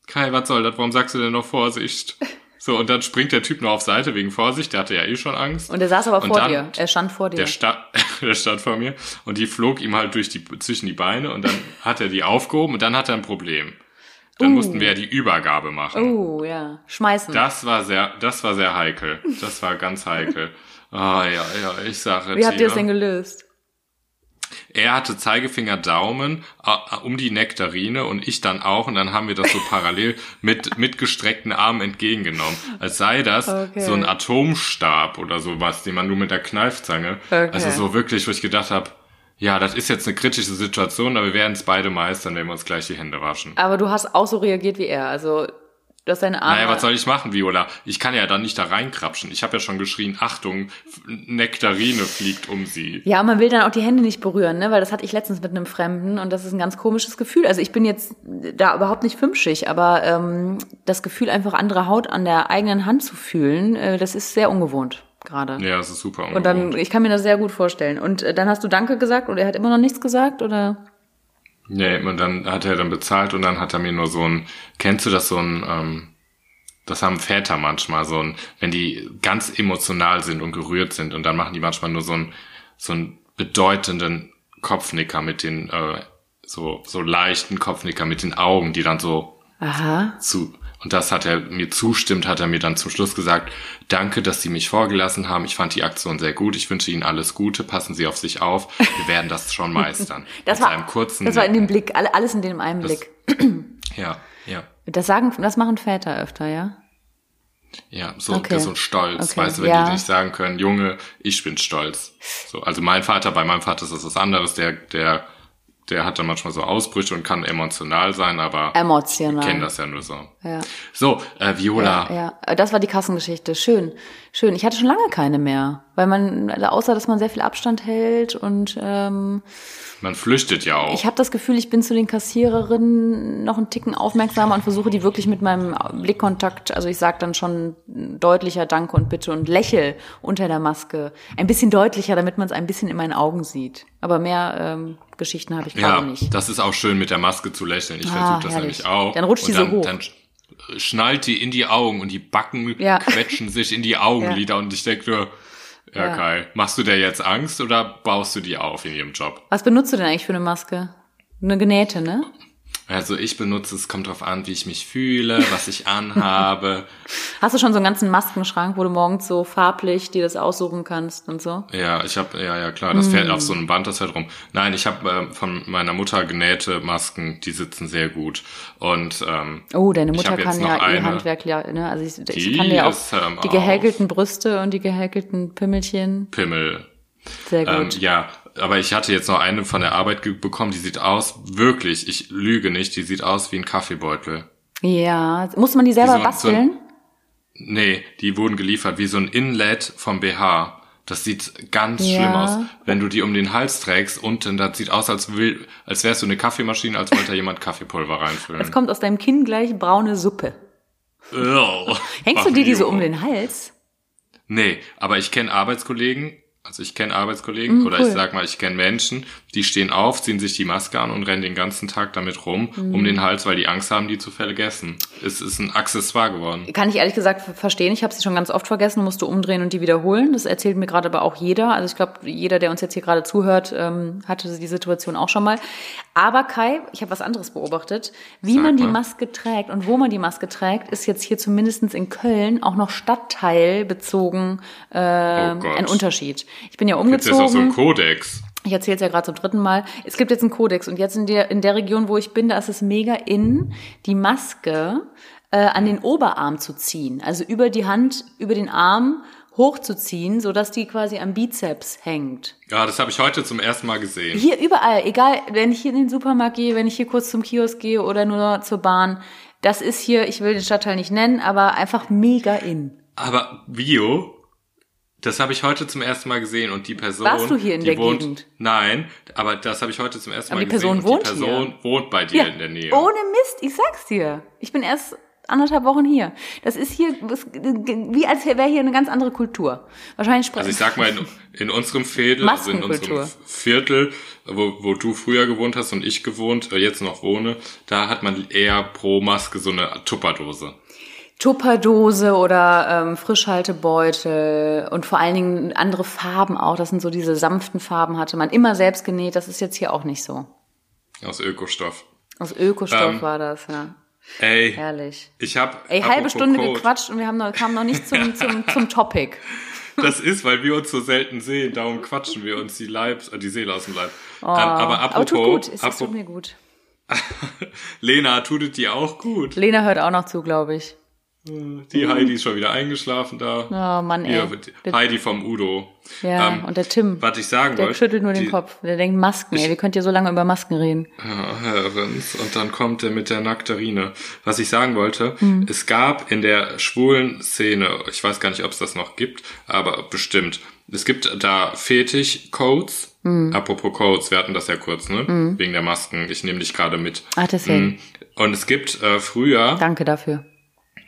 Kai, was soll das? Warum sagst du denn noch Vorsicht? [laughs] So, und dann springt der Typ nur auf Seite wegen Vorsicht, der hatte ja eh schon Angst. Und er saß aber Und vor dann- dir. Er stand vor dir. Der, sta der stand vor mir und die flog ihm halt durch die, zwischen die Beine und dann hat er die aufgehoben und dann hat er ein Problem. Dann Uh. mussten wir ja die Übergabe machen. Oh, ja. Schmeißen. Das war sehr, das war sehr heikel. Das war ganz heikel. [laughs] Ah, ja, ja, ich sage Wie habt ihr das denn gelöst? Er hatte Zeigefinger, Daumen um die Nektarine und ich dann auch und dann haben wir das so [laughs] parallel mit mit gestreckten Armen entgegengenommen, als sei das Okay. so ein Atomstab oder sowas, den man nur mit der Kneifzange. Okay. Also so wirklich, wo ich gedacht habe, ja, das ist jetzt eine kritische Situation, aber wir werden es beide meistern, wenn wir uns gleich die Hände waschen. Aber du hast auch so reagiert wie er. Also, du hast deine Arme. Naja, was soll ich machen, Viola? Ich kann ja dann nicht da reinkrapschen. Ich habe ja schon geschrien, Achtung, Nektarine fliegt um sie. Ja, man will dann auch die Hände nicht berühren, ne? Weil das hatte ich letztens mit einem Fremden und das ist ein ganz komisches Gefühl. Also ich bin jetzt da überhaupt nicht fünfschig, aber ähm, das Gefühl, einfach andere Haut an der eigenen Hand zu fühlen, äh, das ist sehr ungewohnt gerade. Ja, das ist super Und dann, ungewohnt. ich kann mir das sehr gut vorstellen. Und äh, dann hast du Danke gesagt und er hat immer noch nichts gesagt, oder? Nee, und dann hat er dann bezahlt und dann hat er mir nur so ein, kennst du das so ein, ähm, das haben Väter manchmal, so ein, wenn die ganz emotional sind und gerührt sind und dann machen die manchmal nur so ein, so einen bedeutenden Kopfnicker mit den, äh, so, so leichten Kopfnicker mit den Augen, die dann so Aha. zu, und das hat er mir zustimmt, hat er mir dann zum Schluss gesagt, danke, dass Sie mich vorgelassen haben. Ich fand die Aktion sehr gut. Ich wünsche Ihnen alles Gute. Passen Sie auf sich auf. Wir werden das schon [laughs] meistern. Das Mit war, kurzen das war in dem Blick, alle- alles in dem einen Das- Blick. [clears throat] Ja, ja. Das sagen, das machen Väter öfter, ja? Ja, so, Okay. so ein Stolz. Okay, Weißt du, wenn ja. die nicht sagen können, Junge, ich bin stolz. So, also mein Vater, bei meinem Vater ist das was anderes, der, der, der hat dann manchmal so Ausbrüche und kann emotional sein, aber Emotional. kennen das ja nur so. Ja. So, äh, Viola, Ja, ja, das war die Kassengeschichte. Schön, schön. Ich hatte schon lange keine mehr, weil man, außer dass man sehr viel Abstand hält und ähm, man flüchtet ja auch. ich habe das Gefühl, ich bin zu den Kassiererinnen noch einen Ticken aufmerksamer und versuche die wirklich mit meinem Blickkontakt, also ich sage dann schon deutlicher Danke und Bitte und lächel unter der Maske. Ein bisschen deutlicher, damit man es ein bisschen in meinen Augen sieht. Aber mehr ähm, Geschichten habe ich ja, gerade nicht. das ist auch schön, mit der Maske zu lächeln. Ich Ah, versuche das herrlich. nämlich auch. Dann rutscht und die so dann, hoch. Dann schnallt die in die Augen und die Backen Ja. [laughs] quetschen sich in die Augenlider und ich denke nur, ja, Ja. Kai, machst du dir jetzt Angst oder baust du die auf in ihrem Job? Was benutzt du denn eigentlich für eine Maske? Eine genähte, ne? Also ich benutze, es kommt drauf an, wie ich mich fühle, was ich anhabe. [laughs] Hast du schon so einen ganzen Maskenschrank, wo du morgens so farblich dir das aussuchen kannst und so? Ja, ich habe, ja, ja, klar, das fährt auf so einem Band, das fährt rum. Nein, ich habe äh, von meiner Mutter genähte Masken, die sitzen sehr gut. Und ähm, Oh, deine Mutter kann ja ihr. Handwerk, ja, ne? Also ich, ich kann dir auch ähm, die auf- gehäkelten Brüste und die gehäkelten Pimmelchen. Pimmel. Sehr Ähm, gut. ja, aber ich hatte jetzt noch eine von der Arbeit bekommen, die sieht aus, wirklich, ich lüge nicht, die sieht aus wie ein Kaffeebeutel. ja, muss man die selber so ein- so basteln? Nee, die wurden geliefert wie so ein Inlet vom BH. Das sieht ganz Ja. schlimm aus, wenn du die um den Hals trägst. Unten, das sieht aus, als, will, als wärst du eine Kaffeemaschine, als wollte da jemand Kaffeepulver Es reinfüllen. kommt aus deinem Kinn gleich braune Suppe. Ugh. Hängst du dir die so um den Hals? Nee, aber ich kenne Arbeitskollegen, also ich kenne Arbeitskollegen oder Mm, cool. ich sag mal, ich kenne Menschen, die stehen auf, ziehen sich die Maske an und rennen den ganzen Tag damit rum Mm. um den Hals, weil die Angst haben, die zu vergessen. Es ist ein Accessoire geworden. Kann ich ehrlich gesagt ver- verstehen. Ich habe sie schon ganz oft vergessen, musste umdrehen und die wiederholen. Das erzählt mir gerade aber auch jeder. Also ich glaube, jeder, der uns jetzt hier gerade zuhört, ähm, hatte die Situation auch schon mal. Aber Kai, ich habe was anderes beobachtet. Wie Sag man die mal. Maske trägt und wo man die Maske trägt, ist jetzt hier zumindestens in Köln auch noch stadtteilbezogen äh, Oh ein Unterschied. Ich bin ja Gibt's jetzt auch so einen umgezogen. Kodex? Ich erzähle es ja gerade zum dritten Mal. Es gibt jetzt einen Kodex und jetzt in der, in der Region, wo ich bin, da ist es mega in, die Maske äh, an den Oberarm zu ziehen. Also über die Hand, über den Arm hochzuziehen, sodass die quasi am Bizeps hängt. Ja, das habe ich heute zum ersten Mal gesehen. Hier überall, egal, wenn ich hier in den Supermarkt gehe, wenn ich hier kurz zum Kiosk gehe oder nur zur Bahn, das ist hier, ich will den Stadtteil nicht nennen, aber einfach mega in. Aber Bio, das habe ich heute zum ersten Mal gesehen und die Person. Warst du hier in der wohnt, Gegend? Nein, aber das habe ich heute zum ersten Aber Mal die Person gesehen. wohnt die Person wohnt bei dir in der Nähe. Ohne Mist, ich sag's dir. Ich bin erst anderthalb Wochen hier. Das ist hier wie als wäre hier eine ganz andere Kultur. Wahrscheinlich Also sprechen. ich sag mal, in, in unserem Viertel, also in unserem Viertel, wo, wo du früher gewohnt hast und ich gewohnt, äh, jetzt noch wohne, da hat man eher pro Maske so eine Tupperdose. Tupperdose oder ähm, Frischhaltebeutel und vor allen Dingen andere Farben auch. Das sind so diese sanften Farben hatte man immer selbst genäht. Das ist jetzt hier auch nicht so. Aus Ökostoff. Aus Ökostoff Ähm, war das, ja. Ey, Herrlich. ich hab Ey, halbe Stunde Code, gequatscht und wir haben noch, kamen noch nicht zum, zum, [laughs] zum Topic. Das ist, weil wir uns so selten sehen, darum quatschen wir uns die Leib, äh, die Seele aus dem Leib. ähm, aber apropos, Oh. Aber tut gut, es apropos tut mir gut. [laughs] Lena, tut es dir auch gut? Lena hört auch noch zu, glaube ich. Die Heidi ist schon wieder eingeschlafen da. Oh Mann, ey. Der- Heidi vom Udo. Ja, Ähm, und der Tim, Was ich sagen der wollte. schüttelt nur den die- Kopf. Der denkt Masken, ey, wie könnt ihr so lange über Masken reden? Ja. Und dann kommt er mit der Nakterine. Was ich sagen wollte, Hm. es gab in der schwulen Szene, ich weiß gar nicht, ob es das noch gibt, aber bestimmt. Es gibt da Fetisch-Codes. Hm. Apropos Codes, wir hatten das ja kurz, ne? Wegen der Masken. Ich nehme dich gerade mit. Ach, deswegen. Mm. Und es gibt äh, früher, Danke dafür.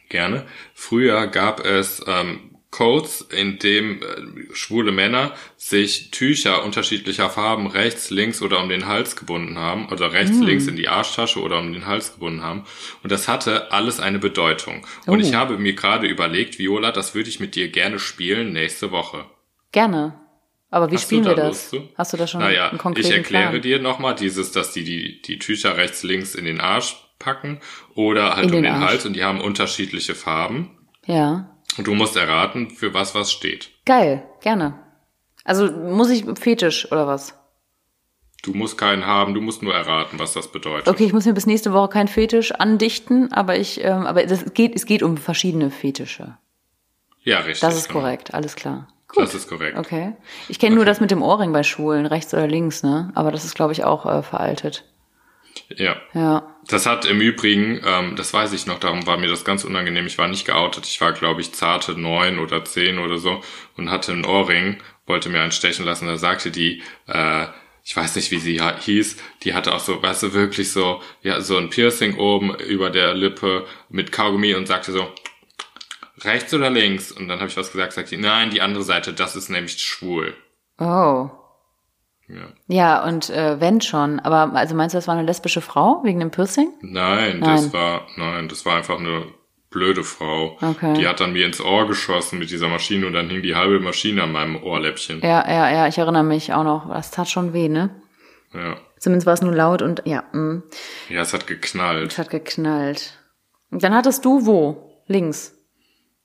Gerne, früher gab es ähm, Codes, in dem äh, schwule Männer sich Tücher unterschiedlicher Farben rechts, links oder um den Hals gebunden haben, oder rechts, Mm. links in die Arschtasche oder um den Hals gebunden haben. Und das hatte alles eine Bedeutung. Und Oh. ich habe mir gerade überlegt, Viola, das würde ich mit dir gerne spielen nächste Woche. Gerne. Aber wie Hast spielen du wir da das? Lust? Hast du da schon Naja, einen konkreten ich erkläre Plan? dir nochmal dieses, dass die, die die Tücher rechts, links in den Arsch packen oder halt In um den den. Hals und die haben unterschiedliche Farben. Ja. Und du musst erraten, für was was steht. Geil, gerne. Also muss ich Fetisch oder was? Du musst keinen haben, du musst nur erraten, was das bedeutet. Okay, ich muss mir bis nächste Woche kein Fetisch andichten, aber ich, ähm, aber das geht, es geht um verschiedene Fetische. Ja, richtig. Das ist genau. korrekt, alles klar. Gut. Das ist korrekt. Okay. Ich kenne nur das mit dem Ohrring bei Schwulen, rechts oder links, ne? Aber das ist, glaube ich, auch äh, veraltet. Ja. Ja. Das hat im Übrigen, ähm, das weiß ich noch, darum war mir das ganz unangenehm. Ich war nicht geoutet. Ich war, glaube ich, zarte neun oder zehn oder so und hatte einen Ohrring, wollte mir einen stechen lassen. Da sagte die, äh, ich weiß nicht, wie sie hieß, die hatte auch so, weißt du, wirklich so, ja, so ein Piercing oben über der Lippe mit Kaugummi und sagte so, rechts oder links? Und dann habe ich was gesagt, sagte die, nein, die andere Seite, das ist nämlich schwul. Oh. Ja. Ja, und äh, wenn schon. Aber also meinst du, das war eine lesbische Frau wegen dem Piercing? Nein, Nein. das war, nein, das war einfach eine blöde Frau. Okay. Die hat dann mir ins Ohr geschossen mit dieser Maschine und dann hing die halbe Maschine an meinem Ohrläppchen. Ja, ja, ja, ich erinnere mich auch noch. Das tat schon weh, ne? Ja, Zumindest war es nur laut und ja, mh, ja es hat geknallt. es hat geknallt. Und dann hattest du wo? Links.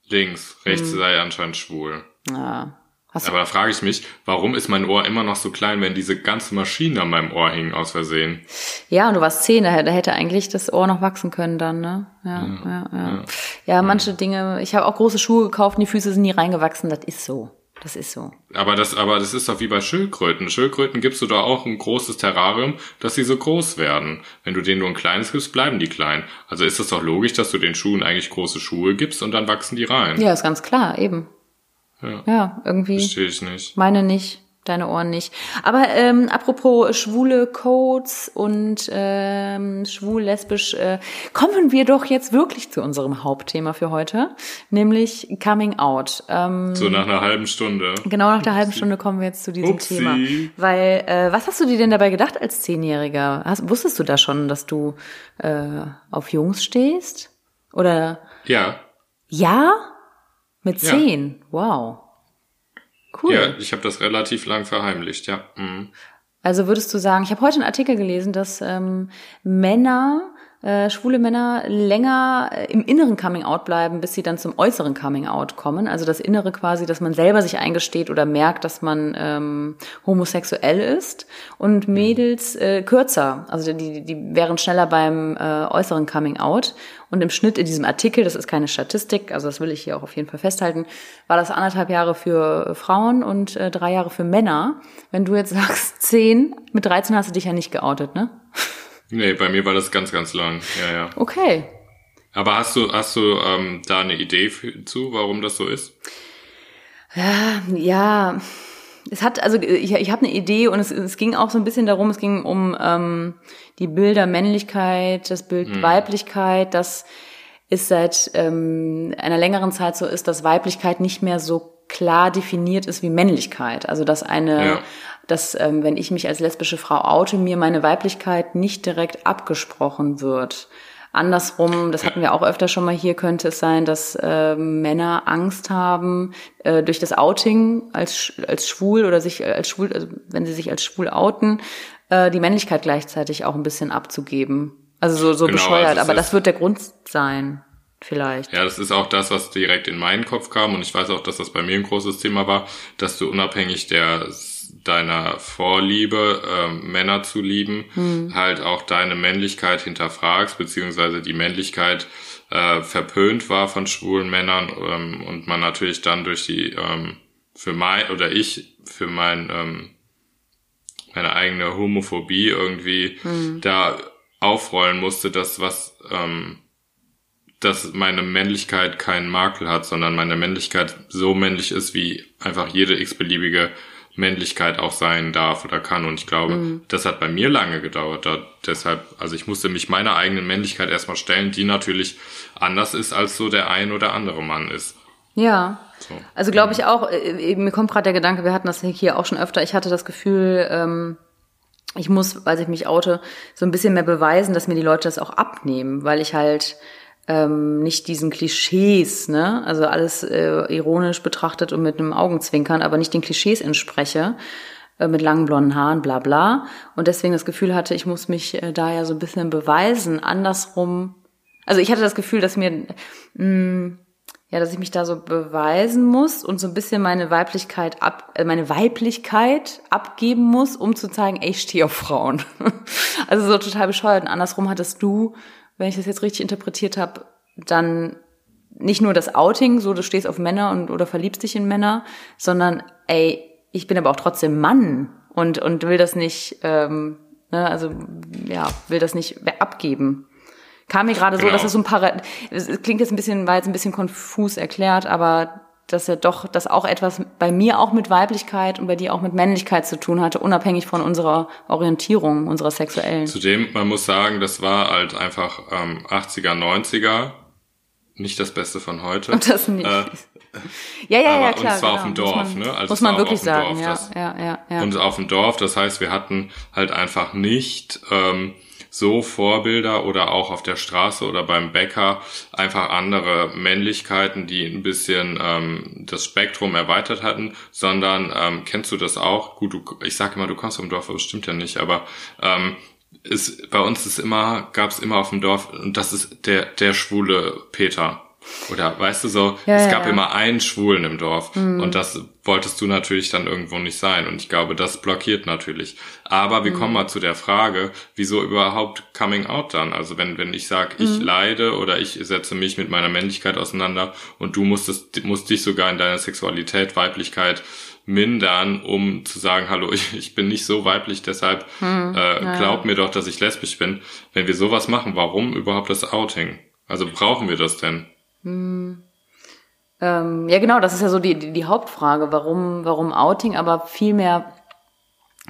Links, rechts Hm. sei anscheinend schwul. Ja. Hast Aber da frage ich mich, warum ist mein Ohr immer noch so klein, wenn diese ganze Maschine an meinem Ohr hing aus Versehen? ja, und du warst zehn, da, hätte eigentlich das Ohr noch wachsen können dann, ne? Ja, ja, ja. Ja, manche Dinge, ich habe auch große Schuhe gekauft und die Füße sind nie reingewachsen, das ist so. Das ist so. Aber das, aber das ist doch wie bei Schildkröten. Schildkröten gibst du da auch ein großes Terrarium, dass sie so groß werden. Wenn du denen nur ein kleines gibst, bleiben die klein. Also ist es doch logisch, dass du den Schuhen eigentlich große Schuhe gibst und dann wachsen die rein. Ja, ist ganz klar, eben. Ja. Ja, irgendwie. Verstehe ich nicht. Meine nicht, deine Ohren nicht. Aber ähm, apropos schwule Codes und ähm, schwul-lesbisch, äh, kommen wir doch jetzt wirklich zu unserem Hauptthema für heute, nämlich Coming Out. Ähm, So nach einer halben Stunde. genau nach der halben Stunde kommen wir jetzt zu diesem Upsi. Thema. Weil, äh, was hast du dir denn dabei gedacht als Zehnjähriger? Hast, wusstest du da schon, dass du äh, auf Jungs stehst? Oder Ja. ja? Mit Ja. zehn? Wow. Cool. Ja, ich habe das relativ lang verheimlicht, ja. Mhm. Also würdest du sagen, ich habe heute einen Artikel gelesen, dass ähm, Männer, äh, schwule Männer länger äh, im inneren Coming Out bleiben, bis sie dann zum äußeren Coming Out kommen. Also das Innere quasi, dass man selber sich eingesteht oder merkt, dass man ähm, homosexuell ist. Und Mädels äh, kürzer, also die, die wären schneller beim äh, äußeren Coming Out. Und im Schnitt in diesem Artikel, das ist keine Statistik, also das will ich hier auch auf jeden Fall festhalten, war das anderthalb Jahre für Frauen und äh, drei Jahre für Männer. Wenn du jetzt sagst zehn, mit 13 hast du dich ja nicht geoutet, ne? [laughs] Nee, bei mir war das ganz, ganz lang. Ja, ja. Okay. Aber hast du, hast du ähm, da eine Idee für, zu, warum das so ist? Ja, es hat, also ich, ich habe eine Idee und es, es ging auch so ein bisschen darum, es ging um ähm, die Bilder Männlichkeit, das Bild Weiblichkeit, dass es seit ähm, einer längeren Zeit so ist, dass Weiblichkeit nicht mehr so klar definiert ist wie Männlichkeit. Also dass eine, Ja. Dass ähm, wenn ich mich als lesbische Frau oute, mir meine Weiblichkeit nicht direkt abgesprochen wird. Andersrum, das hatten wir auch öfter schon mal hier, könnte es sein, dass äh, Männer Angst haben, äh, durch das Outing als, als schwul oder sich als schwul, also wenn sie sich als schwul outen, äh, die Männlichkeit gleichzeitig auch ein bisschen abzugeben. Also so, so Genau, bescheuert, also aber das wird der Grund sein, vielleicht. Ja, das ist auch das, was direkt in meinen Kopf kam und ich weiß auch, dass das bei mir ein großes Thema war, dass du unabhängig der deiner Vorliebe, ähm, Männer zu lieben, halt auch deine Männlichkeit hinterfragst, beziehungsweise die Männlichkeit äh, verpönt war von schwulen Männern ähm, und man natürlich dann durch die ähm, für mein oder ich für mein ähm, meine eigene Homophobie irgendwie da aufrollen musste, dass was ähm, dass meine Männlichkeit keinen Makel hat, sondern meine Männlichkeit so männlich ist, wie einfach jede x-beliebige Männlichkeit auch sein darf oder kann. Und ich glaube, das hat bei mir lange gedauert. Da, deshalb, also ich musste mich meiner eigenen Männlichkeit erstmal stellen, die natürlich anders ist, als so der ein oder andere Mann ist. Ja. So. Also glaube ich auch, äh, mir kommt gerade der Gedanke, wir hatten das hier auch schon öfter, ich hatte das Gefühl, ähm, ich muss, als ich mich oute, so ein bisschen mehr beweisen, dass mir die Leute das auch abnehmen, weil ich halt ähm, nicht diesen Klischees, ne, also alles äh, ironisch betrachtet und mit einem Augenzwinkern, aber nicht den Klischees entspreche, äh, mit langen blonden Haaren, bla bla. Und deswegen das Gefühl hatte, ich muss mich äh, da ja so ein bisschen beweisen. Andersrum, also ich hatte das Gefühl, dass mir mh, ja, dass ich mich da so beweisen muss und so ein bisschen meine Weiblichkeit ab, äh, meine Weiblichkeit abgeben muss, um zu zeigen, ey, ich stehe auf Frauen. [laughs] also so total bescheuert. Und andersrum hattest du, wenn ich das jetzt richtig interpretiert habe, dann nicht nur das Outing, so du stehst auf Männer und oder verliebst dich in Männer, sondern ey, ich bin aber auch trotzdem Mann und und will das nicht, ähm, ne, also ja, will das nicht abgeben. Kam mir gerade genau. so, dass es so ein paar, es klingt jetzt ein bisschen, war jetzt ein bisschen konfus erklärt, aber dass er doch, dass auch etwas bei mir auch mit Weiblichkeit und bei dir auch mit Männlichkeit zu tun hatte, unabhängig von unserer Orientierung, unserer sexuellen. Zudem, man muss sagen, das war halt einfach ähm, 80er, 90er, nicht das Beste von heute. Und [laughs] das nicht. Äh, ja, ja, ja, klar. Und zwar genau. auf dem Dorf, man, ne? Also muss man wirklich sagen, Dorf, ja, das, ja, ja, ja. Und auf dem Dorf, das heißt, wir hatten halt einfach nicht ähm, so Vorbilder oder auch auf der Straße oder beim Bäcker einfach andere Männlichkeiten, die ein bisschen ähm, das Spektrum erweitert hatten, sondern ähm, kennst du das auch? Gut, du, ich sage immer, du kommst vom Dorf, aber das stimmt ja nicht, aber ähm, ist, bei uns ist immer, gab es immer auf dem Dorf, und das ist der, der schwule Peter. Oder weißt du so, ja, es gab ja. immer einen Schwulen im Dorf mhm. und das wolltest du natürlich dann irgendwo nicht sein und ich glaube, das blockiert natürlich. Aber wir mhm. kommen mal zu der Frage, wieso überhaupt Coming Out dann? Also wenn wenn ich sage, ich mhm. leide oder ich setze mich mit meiner Männlichkeit auseinander und du musstest musst dich sogar in deiner Sexualität, Weiblichkeit mindern, um zu sagen, hallo, [laughs] ich, ich bin nicht so weiblich, deshalb hm, äh, glaub ja. mir doch, dass ich lesbisch bin. Wenn wir sowas machen, warum überhaupt das Outing? Also brauchen wir das denn? Hm. Ähm, ja, genau, das ist ja so die, die, die Hauptfrage, warum, warum Outing, aber vielmehr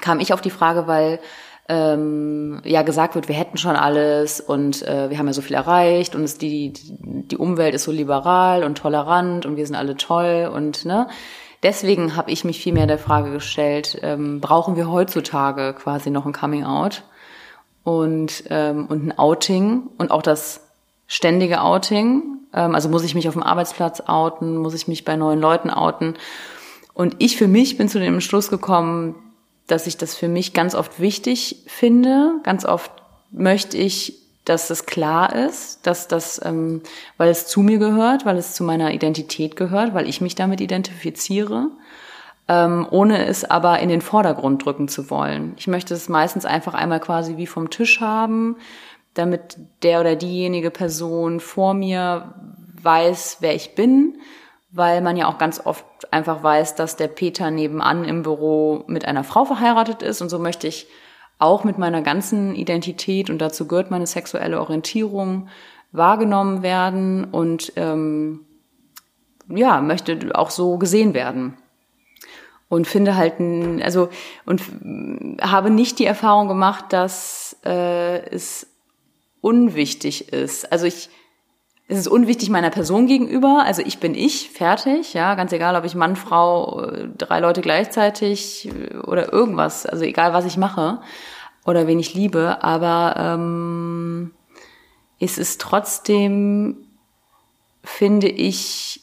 kam ich auf die Frage, weil ähm, ja gesagt wird, wir hätten schon alles und äh, wir haben ja so viel erreicht und es, die, die Umwelt ist so liberal und tolerant und wir sind alle toll und ne. Deswegen habe ich mich vielmehr der Frage gestellt, ähm, brauchen wir heutzutage quasi noch ein Coming Out und, ähm, und ein Outing und auch das ständige Outing ähm, also muss ich mich auf dem Arbeitsplatz outen, muss ich mich bei neuen Leuten outen. Und ich für mich bin zu dem Schluss gekommen, dass ich das für mich ganz oft wichtig finde. Ganz oft möchte ich, dass es klar ist, dass das, ähm, weil es zu mir gehört, weil es zu meiner Identität gehört, weil ich mich damit identifiziere, ähm, ohne es aber in den Vordergrund drücken zu wollen. Ich möchte es meistens einfach einmal quasi wie vom Tisch haben, damit der oder diejenige Person vor mir weiß, wer ich bin, weil man ja auch ganz oft einfach weiß, dass der Peter nebenan im Büro mit einer Frau verheiratet ist. Und so möchte ich auch mit meiner ganzen Identität und dazu gehört meine sexuelle Orientierung wahrgenommen werden und ähm, ja möchte auch so gesehen werden. Und finde halt also und habe nicht die Erfahrung gemacht, dass äh, es unwichtig ist. Also ich, es ist unwichtig meiner Person gegenüber. Also ich bin ich, fertig, ja, ganz egal, ob ich Mann, Frau, drei Leute gleichzeitig oder irgendwas. Also egal, was ich mache oder wen ich liebe. Aber ähm, es ist trotzdem, finde ich,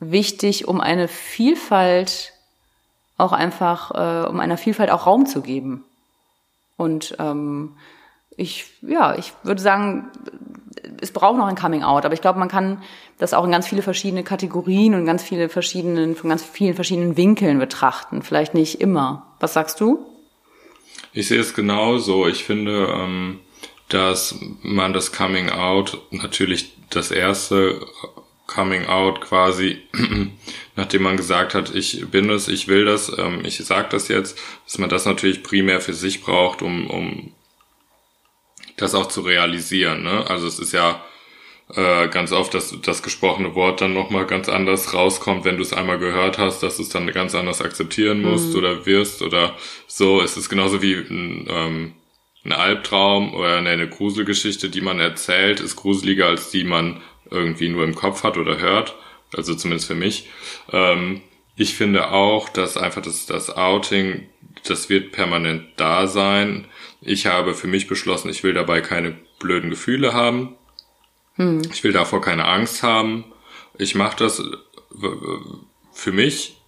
wichtig, um eine Vielfalt auch einfach, äh, um einer Vielfalt auch Raum zu geben. Und ähm, ich, ja, ich würde sagen, es braucht noch ein Coming Out, aber ich glaube, man kann das auch in ganz viele verschiedene Kategorien und ganz viele verschiedenen, von ganz vielen verschiedenen Winkeln betrachten. Vielleicht nicht immer. Was sagst du? Ich sehe es genauso. Ich finde, ähm, dass man das Coming Out natürlich das erste Coming Out quasi, [clears throat] nachdem man gesagt hat, ich bin es, ich will das, ähm, ich sag das jetzt, dass man das natürlich primär für sich braucht, um, um das auch zu realisieren. Ne? Also es ist ja äh, ganz oft, dass das gesprochene Wort dann nochmal ganz anders rauskommt, wenn du es einmal gehört hast, dass du es dann ganz anders akzeptieren musst mhm. oder wirst oder so. Es ist genauso wie ein, ähm, ein Albtraum oder eine Gruselgeschichte, die man erzählt, ist gruseliger als die man irgendwie nur im Kopf hat oder hört. Also zumindest für mich. Ähm, ich finde auch, dass einfach das, das Outing, das wird permanent da sein. Ich habe für mich beschlossen, ich will dabei keine blöden Gefühle haben. Hm. Ich will davor keine Angst haben. Ich mache das für mich,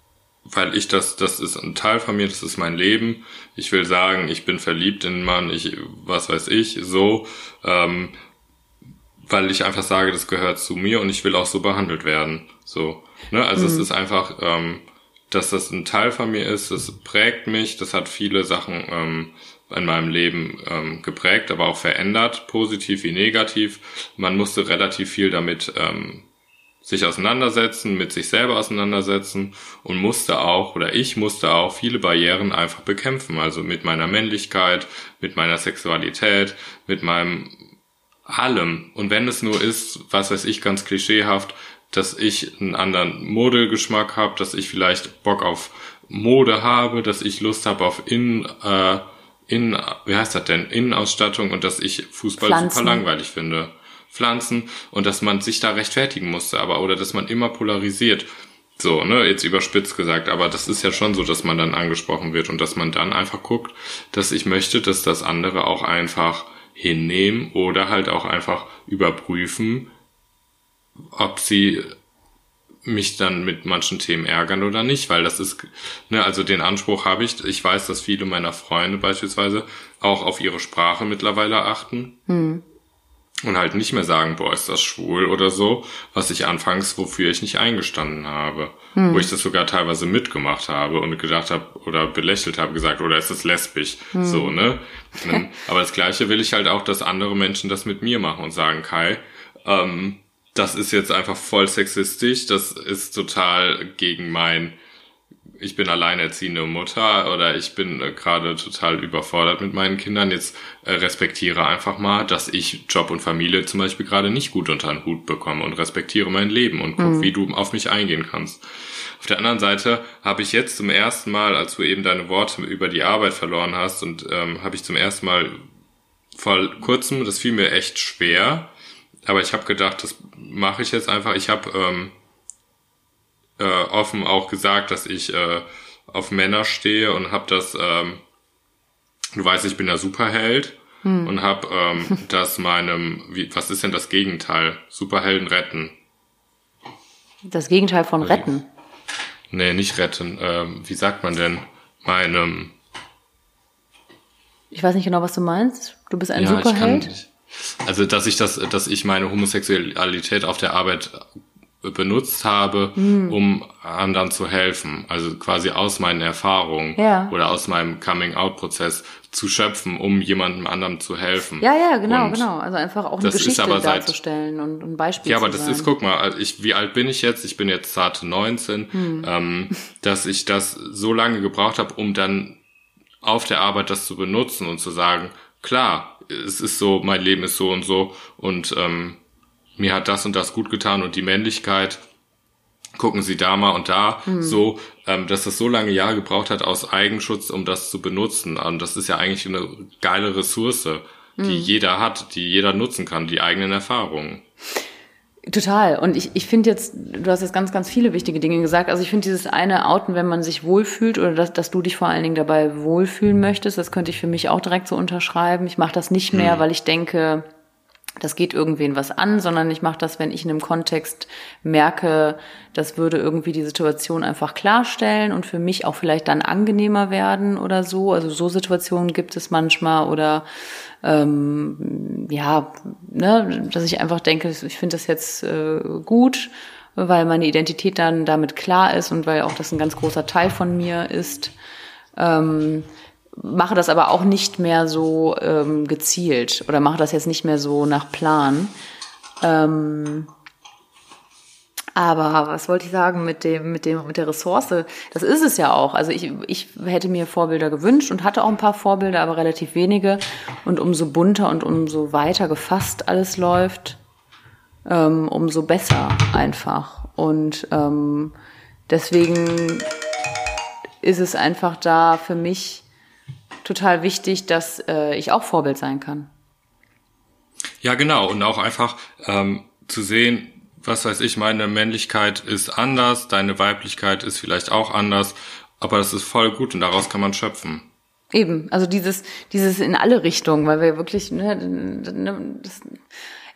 weil ich das, das ist ein Teil von mir, das ist mein Leben. Ich will sagen, ich bin verliebt in einen Mann, ich, was weiß ich, so, ähm, weil ich einfach sage, das gehört zu mir und ich will auch so behandelt werden. So, ne? Also mhm. es ist einfach, ähm, dass das ein Teil von mir ist, das prägt mich, das hat viele Sachen ähm, in meinem Leben ähm, geprägt, aber auch verändert, positiv wie negativ. Man musste relativ viel damit ähm, sich auseinandersetzen, mit sich selber auseinandersetzen und musste auch, oder ich musste auch viele Barrieren einfach bekämpfen. Also mit meiner Männlichkeit, mit meiner Sexualität, mit meinem allem. Und wenn es nur ist, was weiß ich, ganz klischeehaft, dass ich einen anderen Modegeschmack habe, dass ich vielleicht Bock auf Mode habe, dass ich Lust habe auf Innen, äh, Innen, wie heißt das denn, Innenausstattung und dass ich Fußball Pflanzen. super langweilig finde. Pflanzen und dass man sich da rechtfertigen musste, aber oder dass man immer polarisiert. So, ne, jetzt überspitzt gesagt, aber das ist ja schon so, dass man dann angesprochen wird und dass man dann einfach guckt, dass ich möchte, dass das andere auch einfach hinnehmen oder halt auch einfach überprüfen, ob sie mich dann mit manchen Themen ärgern oder nicht, weil das ist, ne, also den Anspruch habe ich. Ich weiß, dass viele meiner Freunde beispielsweise auch auf ihre Sprache mittlerweile achten. Hm. Und halt nicht mehr sagen, boah, ist das schwul oder so, was ich anfangs, wofür ich nicht eingestanden habe. Wo ich das sogar teilweise mitgemacht habe und gedacht habe oder belächelt habe, gesagt, oder ist das lesbisch? So, ne? [laughs] Aber das Gleiche will ich halt auch, dass andere Menschen das mit mir machen und sagen, Kai, ähm, das ist jetzt einfach voll sexistisch, das ist total gegen mein, ich bin alleinerziehende Mutter oder ich bin äh, gerade total überfordert mit meinen Kindern. Jetzt äh, respektiere einfach mal, dass ich Job und Familie zum Beispiel gerade nicht gut unter den Hut bekomme und respektiere mein Leben und guck, wie du auf mich eingehen kannst. Auf der anderen Seite habe ich jetzt zum ersten Mal, als du eben deine Worte über die Arbeit verloren hast und ähm, habe ich zum ersten Mal vor kurzem, das fiel mir echt schwer, aber ich habe gedacht, das mache ich jetzt einfach. Ich habe ähm, äh, offen auch gesagt, dass ich äh, auf Männer stehe und habe das, ähm, du weißt, ich bin der Superheld und habe ähm, [laughs] das meinem, wie, was ist denn das Gegenteil? Superhelden retten. Das Gegenteil von retten. Nee, nicht retten. Ähm, wie sagt man denn? Meinem. Ich weiß nicht genau, was du meinst. Du bist ein ja, ich kann Superheld. Also, dass ich das, dass ich meine Homosexualität auf der Arbeit benutzt habe, Hm. um anderen zu helfen. Also quasi aus meinen Erfahrungen Ja. oder aus meinem Coming-out-Prozess zu schöpfen, um jemandem anderem zu helfen. Ja, ja, genau, Und genau. Also einfach auch eine Geschichte seit- darzustellen und ein Beispiel Ja, aber das sein. ist, guck mal, also ich, wie alt bin ich jetzt? Ich bin jetzt zarte 19, Hm. ähm, dass ich das so lange gebraucht habe, um dann auf der Arbeit das zu benutzen und zu sagen, klar, es ist so, mein Leben ist so und so und ähm, mir hat das und das gut getan und die Männlichkeit, gucken Sie da mal und da, Hm. so, ähm, dass das so lange Jahre gebraucht hat aus Eigenschutz, um das zu benutzen. Und das ist ja eigentlich eine geile Ressource, die Hm. jeder hat, die jeder nutzen kann, die eigenen Erfahrungen. Total. Und ich, ich finde jetzt, du hast jetzt ganz, ganz viele wichtige Dinge gesagt. Also ich finde dieses eine Outen, wenn man sich wohlfühlt oder dass, dass du dich vor allen Dingen dabei wohlfühlen möchtest, das könnte ich für mich auch direkt so unterschreiben. Ich mache das nicht mehr, weil ich denke, das geht irgendwen was an, sondern ich mache das, wenn ich in einem Kontext merke, das würde irgendwie die Situation einfach klarstellen und für mich auch vielleicht dann angenehmer werden oder so. Also so Situationen gibt es manchmal oder ähm, ja, ne, dass ich einfach denke, ich finde das jetzt äh, gut, weil meine Identität dann damit klar ist und weil auch das ein ganz großer Teil von mir ist. Ähm, mache das aber auch nicht mehr so ähm, gezielt oder mache das jetzt nicht mehr so nach Plan. Ähm, aber was wollte ich sagen mit dem, mit dem, mit der Ressource? Das ist es ja auch. Also ich, ich hätte mir Vorbilder gewünscht und hatte auch ein paar Vorbilder, aber relativ wenige. Und umso bunter und umso weiter gefasst alles läuft, ähm, umso besser einfach. Und ähm, deswegen ist es einfach da für mich total wichtig, dass äh, ich auch Vorbild sein kann. Ja, genau. Und auch einfach ähm, zu sehen, was weiß ich, meine Männlichkeit ist anders, deine Weiblichkeit ist vielleicht auch anders, aber das ist voll gut und daraus kann man schöpfen. Eben, also dieses, dieses in alle Richtungen, weil wir wirklich, ne, ne, das,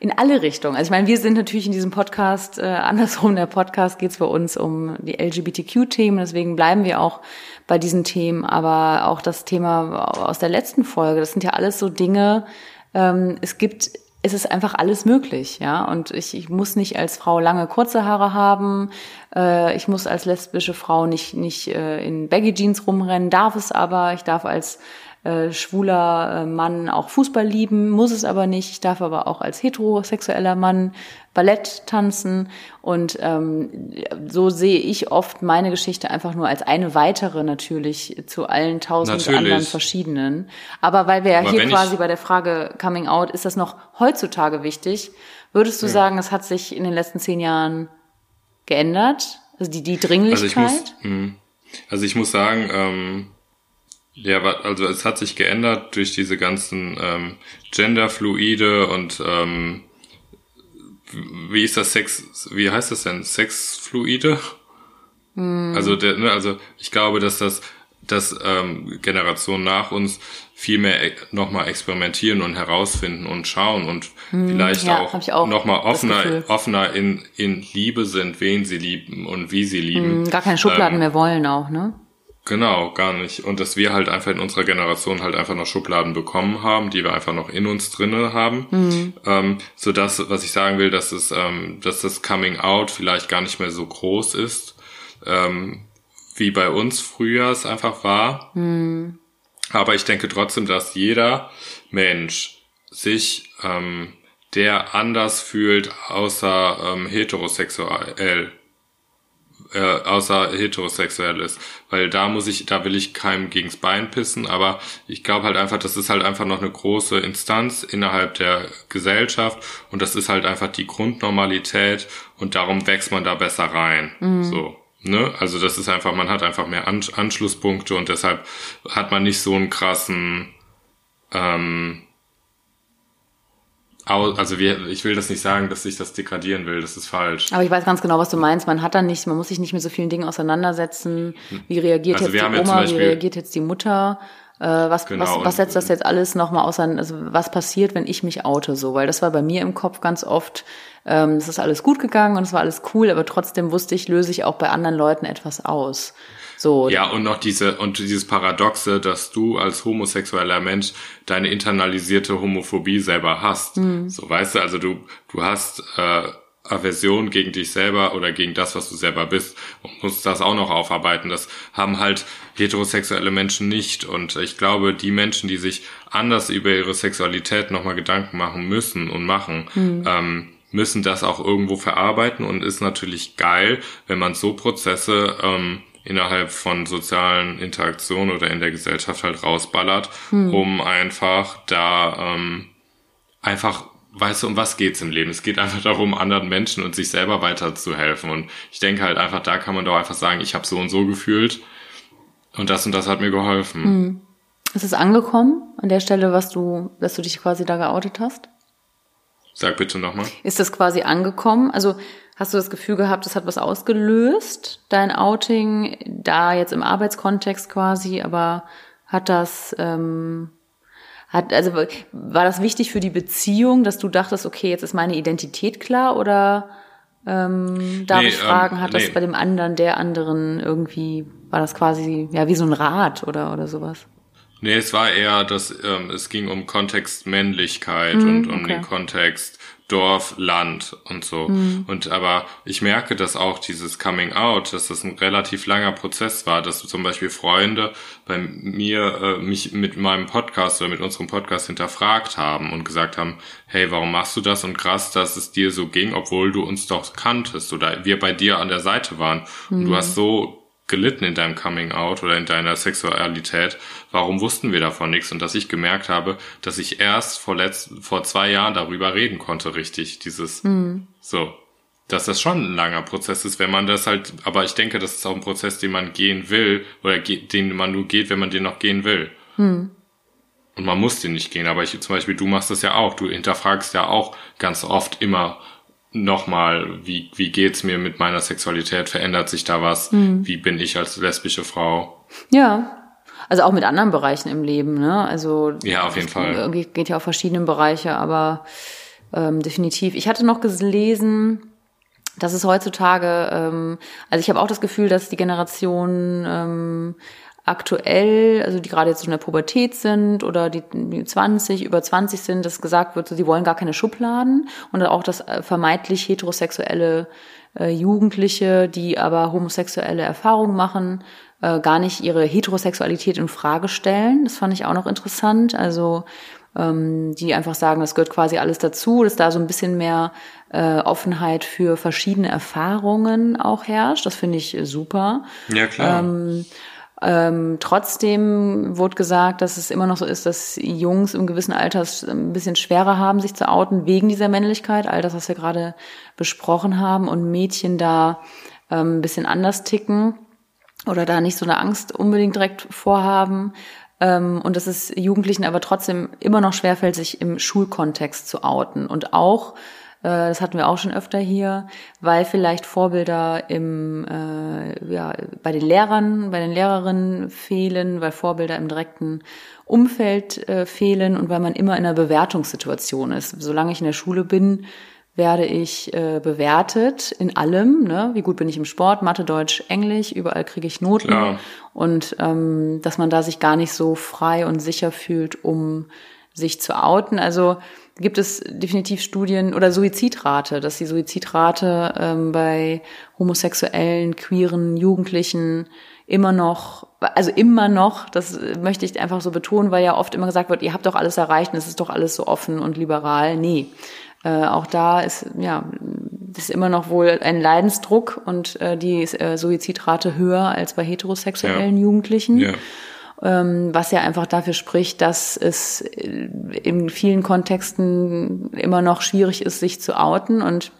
in alle Richtungen. Also ich meine, wir sind natürlich in diesem Podcast, äh, andersrum, der Podcast geht es bei uns um die LGBTQ-Themen, deswegen bleiben wir auch bei diesen Themen, aber auch das Thema aus der letzten Folge, das sind ja alles so Dinge, ähm, es gibt es ist einfach alles möglich, ja. Und ich, ich muss nicht als Frau lange kurze Haare haben. Äh, ich muss als lesbische Frau nicht nicht äh, in Baggy Jeans rumrennen, darf es aber. Ich darf als äh, schwuler äh, Mann auch Fußball lieben, muss es aber nicht. Ich darf aber auch als heterosexueller Mann Ballett tanzen. Und ähm, so sehe ich oft meine Geschichte einfach nur als eine weitere natürlich zu allen tausend Natürlich. anderen verschiedenen. Aber weil wir ja Aber hier quasi bei der Frage Coming Out, ist das noch heutzutage wichtig? Würdest du sagen, es hat sich in den letzten zehn Jahren geändert? Also die, die Dringlichkeit? Also ich muss, mh. also ich muss sagen, ähm, ja, also es hat sich geändert durch diese ganzen ähm, Genderfluide und ähm, wie ist das Sex, wie heißt das denn? Sexfluide? Also der, ne, also ich glaube, dass das, dass ähm, Generationen nach uns viel mehr e nochmal experimentieren und herausfinden und schauen und vielleicht ja, auch, auch nochmal offener, offener in, in Liebe sind, wen sie lieben und wie sie lieben. Gar keine Schubladen mehr wollen auch, ne? Genau, gar nicht. Und dass wir halt einfach in unserer Generation halt einfach noch Schubladen bekommen haben, die wir einfach noch in uns drinne haben. Ähm, so dass, was ich sagen will, dass es, ähm, dass das Coming Out vielleicht gar nicht mehr so groß ist, ähm, wie bei uns früher es einfach war. Aber ich denke trotzdem, dass jeder Mensch sich, ähm, der anders fühlt, außer ähm, heterosexuell, äh, außer heterosexuell ist. Weil da muss ich, da will ich keinem gegens Bein pissen, aber ich glaube halt einfach, das ist halt einfach noch eine große Instanz innerhalb der Gesellschaft und das ist halt einfach die Grundnormalität und darum wächst man da besser rein. So. Ne? Also das ist einfach, man hat einfach mehr An Anschlusspunkte und deshalb hat man nicht so einen krassen ähm, also wir, ich will das nicht sagen, dass ich das degradieren will, das ist falsch. Aber ich weiß ganz genau, was du meinst. Man hat dann nicht, man muss sich nicht mit so vielen Dingen auseinandersetzen. Wie reagiert Also jetzt die jetzt Oma, zum wie reagiert jetzt die Mutter? Äh, was, Genau, was, was setzt das jetzt alles nochmal auseinander? Also was passiert, wenn ich mich oute so? Weil das war bei mir im Kopf ganz oft, ähm, es ist alles gut gegangen und es war alles cool, aber trotzdem wusste ich, löse ich auch bei anderen Leuten etwas aus. So, Ja, und noch diese, und dieses Paradoxe, dass du als homosexueller Mensch deine internalisierte Homophobie selber hast. So, weißt du, also du, du hast, äh, Aversion gegen dich selber oder gegen das, was du selber bist und musst das auch noch aufarbeiten. Das haben halt heterosexuelle Menschen nicht. Und ich glaube, die Menschen, die sich anders über ihre Sexualität nochmal Gedanken machen müssen und machen, ähm, müssen das auch irgendwo verarbeiten und ist natürlich geil, wenn man so Prozesse ähm, innerhalb von sozialen Interaktionen oder in der Gesellschaft halt rausballert, um einfach da ähm, einfach, weißt du, um was geht's im Leben? Es geht einfach darum, anderen Menschen und sich selber weiterzuhelfen. Und ich denke halt einfach, da kann man doch einfach sagen, ich habe so und so gefühlt und das und das hat mir geholfen. ist es angekommen an der Stelle, was du, dass du dich quasi da geoutet hast? Sag bitte nochmal. Ist das quasi angekommen? Also hast du das Gefühl gehabt, das hat was ausgelöst, dein Outing, da jetzt im Arbeitskontext quasi, aber hat das, ähm, hat, also war das wichtig für die Beziehung, dass du dachtest, okay, jetzt ist meine Identität klar oder ähm, darf Nee, ich fragen, ähm, hat das nee. bei dem anderen, der anderen irgendwie, war das quasi, ja, wie so ein Rat oder, oder sowas? Nee, es war eher, dass ähm, es ging um Kontext Männlichkeit und um okay. den Kontext Dorf, Land und so. Und aber ich merke, dass auch dieses Coming Out, dass das ein relativ langer Prozess war, dass zum Beispiel Freunde bei mir äh, mich mit meinem Podcast oder mit unserem Podcast hinterfragt haben und gesagt haben, hey, warum machst du das? Und krass, dass es dir so ging, obwohl du uns doch kanntest oder wir bei dir an der Seite waren. Und du hast so gelitten in deinem Coming Out oder in deiner Sexualität, warum wussten wir davon nichts? Und dass ich gemerkt habe, dass ich erst vor, letzt, vor zwei Jahren darüber reden konnte, richtig, dieses, so, dass das schon ein langer Prozess ist, wenn man das halt, aber ich denke, das ist auch ein Prozess, den man gehen will, oder den man nur geht, wenn man den noch gehen will. Und man muss den nicht gehen, aber ich, zum Beispiel, du machst das ja auch, du hinterfragst ja auch ganz oft immer, nochmal, wie, wie geht's mir mit meiner Sexualität? Verändert sich da was? Wie bin ich als lesbische Frau? Ja. Also auch mit anderen Bereichen im Leben, ne? Also Ja, auf jeden Fall. Irgendwie geht ja auf verschiedene Bereiche, aber ähm, definitiv. Ich hatte noch gelesen, dass es heutzutage, ähm, also ich habe auch das Gefühl, dass die Generation ähm, aktuell, also die gerade jetzt so in der Pubertät sind oder die, die 20, über 20 sind, dass gesagt wird, so, sie wollen gar keine Schubladen und auch das äh, vermeintlich heterosexuelle äh, Jugendliche, die aber homosexuelle Erfahrungen machen, äh, gar nicht ihre Heterosexualität in Frage stellen. Das fand ich auch noch interessant. Also ähm, die einfach sagen, das gehört quasi alles dazu, dass da so ein bisschen mehr äh, Offenheit für verschiedene Erfahrungen auch herrscht. Das finde ich super. Ja, klar. Ähm, ähm, trotzdem wurde gesagt, dass es immer noch so ist, dass Jungs im gewissen Alter ein bisschen schwerer haben, sich zu outen wegen dieser Männlichkeit, all das, was wir gerade besprochen haben, und Mädchen da ähm, ein bisschen anders ticken oder da nicht so eine Angst unbedingt direkt vorhaben. Ähm, und dass es Jugendlichen aber trotzdem immer noch schwerfällt, sich im Schulkontext zu outen. Und auch das hatten wir auch schon öfter hier, weil vielleicht Vorbilder im, äh, ja, bei den Lehrern, bei den Lehrerinnen fehlen, weil Vorbilder im direkten Umfeld äh, fehlen und weil man immer in einer Bewertungssituation ist. Solange ich in der Schule bin, werde ich äh, bewertet in allem. Ne? Wie gut bin ich im Sport, Mathe, Deutsch, Englisch, überall kriege ich Noten. Klar. Und ähm, dass man da sich gar nicht so frei und sicher fühlt, um sich zu outen. Also gibt es definitiv Studien oder Suizidrate, dass die Suizidrate ähm, bei homosexuellen, queeren Jugendlichen immer noch, also immer noch, das möchte ich einfach so betonen, weil ja oft immer gesagt wird, ihr habt doch alles erreicht und es ist doch alles so offen und liberal. Nee, äh, auch da ist ja das ist immer noch wohl ein Leidensdruck und äh, die äh, Suizidrate höher als bei heterosexuellen Ja. Jugendlichen. Ja. Ähm, was ja einfach dafür spricht, dass es äh, in vielen Kontexten immer noch schwierig ist, sich zu outen und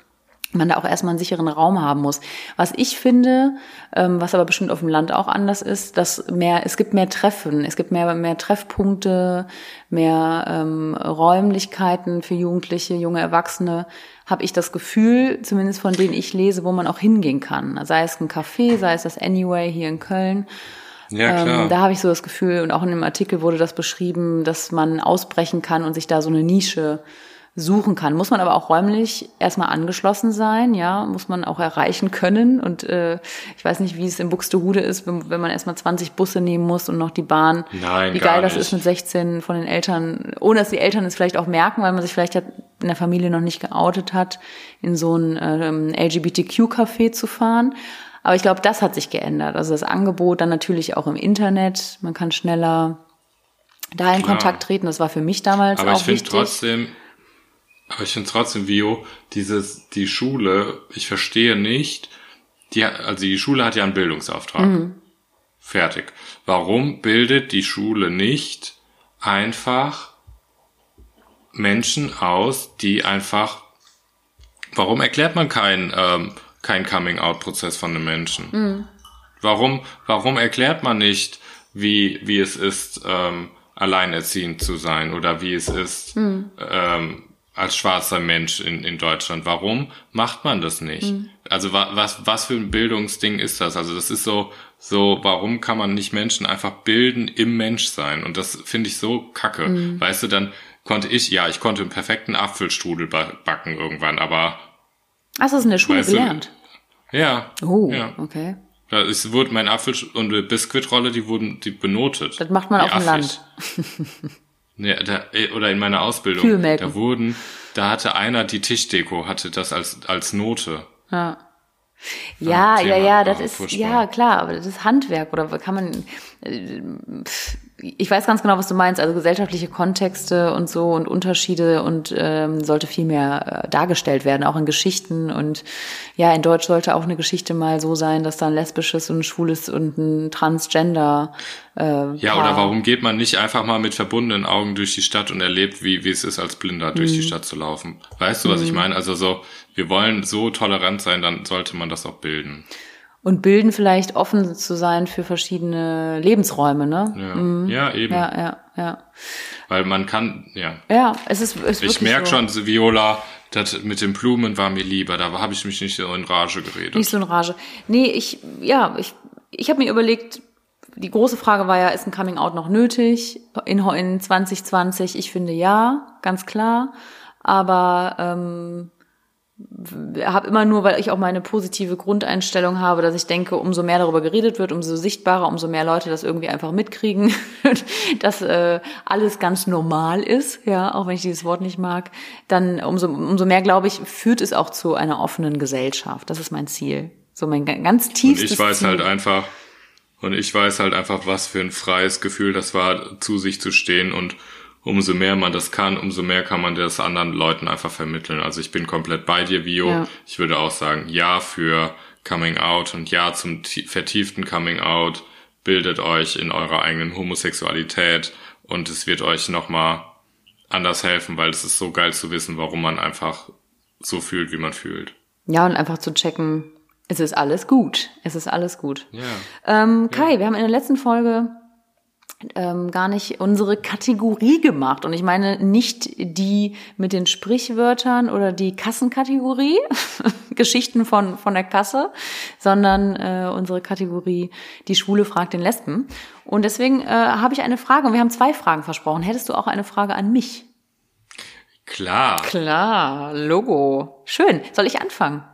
man da auch erstmal einen sicheren Raum haben muss. Was ich finde, ähm, was aber bestimmt auf dem Land auch anders ist, dass mehr, es gibt mehr Treffen, es gibt mehr, mehr Treffpunkte, mehr ähm, Räumlichkeiten für Jugendliche, junge Erwachsene, habe ich das Gefühl, zumindest von denen ich lese, wo man auch hingehen kann. Sei es ein Café, sei es das Anyway hier in Köln. Ja, klar. Ähm, da habe ich so das Gefühl, und auch in dem Artikel wurde das beschrieben, dass man ausbrechen kann und sich da so eine Nische suchen kann. Muss man aber auch räumlich erstmal angeschlossen sein, ja, muss man auch erreichen können. Und äh, ich weiß nicht, wie es in Buxtehude ist, wenn, wenn man erstmal 20 Busse nehmen muss und noch die Bahn. Nein, wie geil das ist mit 16 von den Eltern, ohne dass die Eltern es vielleicht auch merken, weil man sich vielleicht in der Familie noch nicht geoutet hat, in so ein ähm, LGBTQ-Café zu fahren. Aber ich glaube, das hat sich geändert. Also das Angebot dann natürlich auch im Internet. Man kann schneller da in Klar. Kontakt treten. Das war für mich damals Aber auch ich finde wichtig. trotzdem, aber ich finde trotzdem, Vio, dieses, die Schule, ich verstehe nicht, die, also die Schule hat ja einen Bildungsauftrag. Mhm. Fertig. Warum bildet die Schule nicht einfach Menschen aus, die einfach, warum erklärt man keinen, ähm, keinen Coming-out-Prozess von einem Menschen? Mhm. Warum, warum erklärt man nicht, wie, wie es ist, ähm, alleinerziehend zu sein oder wie es ist, ähm, als schwarzer Mensch in, in Deutschland. Warum macht man das nicht? Also wa, was, was für ein Bildungsding ist das? Also das ist so, so, warum kann man nicht Menschen einfach bilden im Menschsein? Und das finde ich so kacke. Weißt du, dann konnte ich, ja, ich konnte einen perfekten Apfelstrudel ba backen irgendwann, aber Hast du das in der Schule Weißt du, gelernt? ja. Oh, ja. okay. Da ist, wurde mein Apfel und die Biskuitrolle, die wurden die benotet. Das macht man auf dem. Land. Ja, da, oder in meiner Ausbildung. Da wurden, da hatte einer die Tischdeko, hatte das als, als Note. Ja. Ja, ja, ja, das ist, furchtbar. ja, klar, aber das ist Handwerk oder kann man, äh, ich weiß ganz genau, was du meinst, also gesellschaftliche Kontexte und so und Unterschiede und ähm, sollte viel mehr äh, dargestellt werden, auch in Geschichten und ja, in Deutsch sollte auch eine Geschichte mal so sein, dass da ein lesbisches und ein schwules und ein Transgender äh, Ja, oder warum geht man nicht einfach mal mit verbundenen Augen durch die Stadt und erlebt, wie, wie es ist, als Blinder durch Mhm. die Stadt zu laufen? Weißt du, was ich meine? Also so, wir wollen so tolerant sein, dann sollte man das auch bilden. Und bilden vielleicht offen zu sein für verschiedene Lebensräume, ne? Ja, ja eben. Ja, ja, ja. Weil man kann, ja. Ja, es ist, es ist Ich wirklich merk so. schon, Viola, das mit den Blumen war mir lieber. Da habe ich mich nicht so in Rage geredet. Nicht so in Rage. Nee, ich, ja, ich, ich habe mir überlegt, die große Frage war ja, ist ein Coming Out noch nötig in, in 2020? Ich finde ja, ganz klar. Aber ähm, habe immer nur, weil ich auch meine positive Grundeinstellung habe, dass ich denke, umso mehr darüber geredet wird, umso sichtbarer, umso mehr Leute das irgendwie einfach mitkriegen, [laughs] dass äh, alles ganz normal ist, ja, auch wenn ich dieses Wort nicht mag, dann umso, umso mehr, glaube ich, führt es auch zu einer offenen Gesellschaft. Das ist mein Ziel. So mein ga- ganz Und tiefstes ich weiß Ziel. halt einfach, Und ich weiß halt einfach, was für ein freies Gefühl das war, zu sich zu stehen und umso mehr man das kann, umso mehr kann man das anderen Leuten einfach vermitteln. Also ich bin komplett bei dir, Vio. Ja. Ich würde auch sagen, ja für Coming Out und ja zum ti- vertieften Coming Out. Bildet euch in eurer eigenen Homosexualität und es wird euch nochmal anders helfen, weil es ist so geil zu wissen, warum man einfach so fühlt, wie man fühlt. Ja, und einfach zu checken, es ist alles gut. Es ist alles gut. Ja. Ähm, Kai, wir haben in der letzten Folge ähm, gar nicht unsere Kategorie gemacht. Und ich meine nicht die mit den Sprichwörtern oder die Kassenkategorie, [laughs] Geschichten von, von der Kasse, sondern äh, unsere Kategorie Die Schwule fragt den Lesben. Und deswegen äh, habe ich eine Frage und wir haben zwei Fragen versprochen. Hättest du auch eine Frage an mich? Klar, Klar, Logo. Schön. Soll ich anfangen?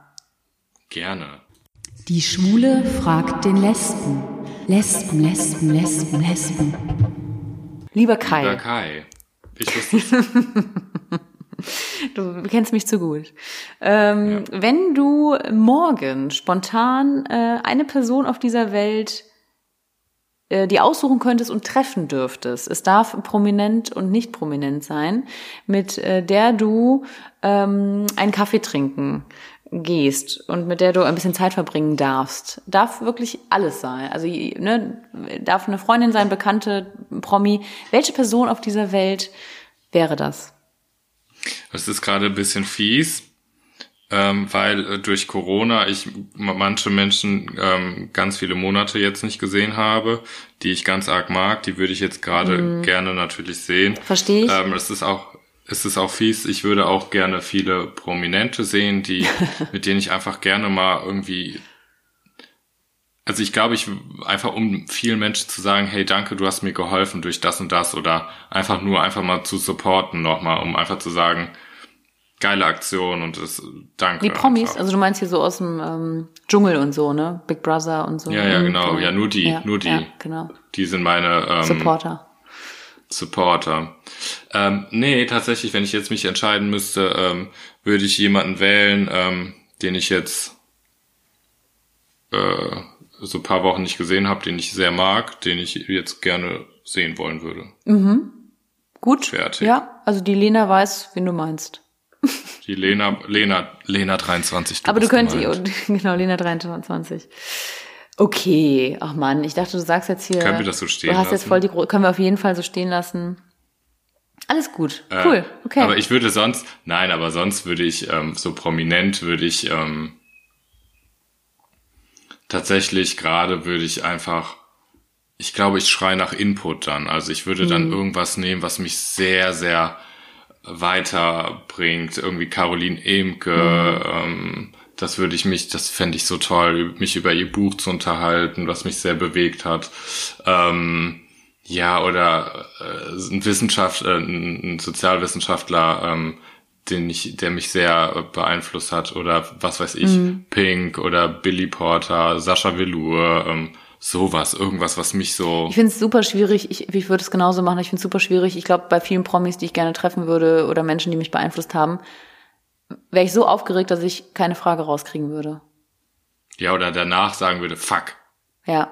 gerne. Die Schwule fragt den Lesben. Lesben, Lesben, Lesben, Lesben. Lieber Kai. Lieber Kai. Ich wusste. [laughs] Du kennst mich zu gut. Ähm, Wenn du morgen spontan äh, eine Person auf dieser Welt äh, die aussuchen könntest und treffen dürftest, es darf prominent und nicht prominent sein, mit äh, der du ähm, einen Kaffee trinken gehst und mit der du ein bisschen Zeit verbringen darfst, darf wirklich alles sein. Also ne, darf eine Freundin sein, Bekannte, Promi. Welche Person auf dieser Welt wäre das? Das ist gerade ein bisschen fies, ähm, weil äh, durch Corona ich manche Menschen ähm, ganz viele Monate jetzt nicht gesehen habe, die ich ganz arg mag. Die würde ich jetzt gerade gerne natürlich sehen. Verstehe ich. Ähm, es ist auch es ist auch fies. Ich würde auch gerne viele Prominente sehen, die [laughs] mit denen ich einfach gerne mal irgendwie also ich glaube, ich einfach um vielen Menschen zu sagen, hey, danke, du hast mir geholfen durch das und das oder einfach nur einfach mal zu supporten nochmal, um einfach zu sagen, geile Aktion und es danke. Die Promis, einfach. also du meinst hier so aus dem ähm, Dschungel und so, ne? Big Brother und so. Ja, ja, genau. Ja, nur die, ja, nur die. Ja, genau. Die sind meine ähm, Supporter. Supporter. Ähm, nee, tatsächlich, wenn ich jetzt mich entscheiden müsste, ähm, würde ich jemanden wählen, ähm, den ich jetzt äh, so ein paar Wochen nicht gesehen habe, den ich sehr mag, den ich jetzt gerne sehen wollen würde. Gut. fertig. Ja, also die Lena weiß, wen du meinst. [laughs] Die Lena, Lena, Lena 23. Aber du könntest, [laughs] genau, Lena 23. Okay, ach Mann, ich dachte, du sagst jetzt hier. Können wir das so stehen Du hast jetzt lassen? voll die, gro- können wir auf jeden Fall so stehen lassen. Alles gut, Äh, cool, okay. Aber ich würde sonst, nein, aber sonst würde ich, ähm, so prominent würde ich, ähm, tatsächlich gerade würde ich einfach, ich glaube, ich schreie nach Input dann. Also ich würde Mhm. dann irgendwas nehmen, was mich sehr, sehr weiterbringt. Irgendwie Caroline Emke, Mhm. ähm, das würde ich mich, das fände ich so toll, mich über ihr Buch zu unterhalten, was mich sehr bewegt hat. Ähm, ja, oder äh, ein Wissenschaft, äh, ein Sozialwissenschaftler, ähm, den ich, der mich sehr beeinflusst hat, oder was weiß ich, Pink oder Billy Porter, Sascha Velour, ähm, sowas, irgendwas, was mich so. Ich finde es super schwierig, ich, ich würde es genauso machen, ich finde es super schwierig. Ich glaube, bei vielen Promis, die ich gerne treffen würde oder Menschen, die mich beeinflusst haben, wäre ich so aufgeregt, dass ich keine Frage rauskriegen würde. Ja, oder danach sagen würde, fuck. Ja.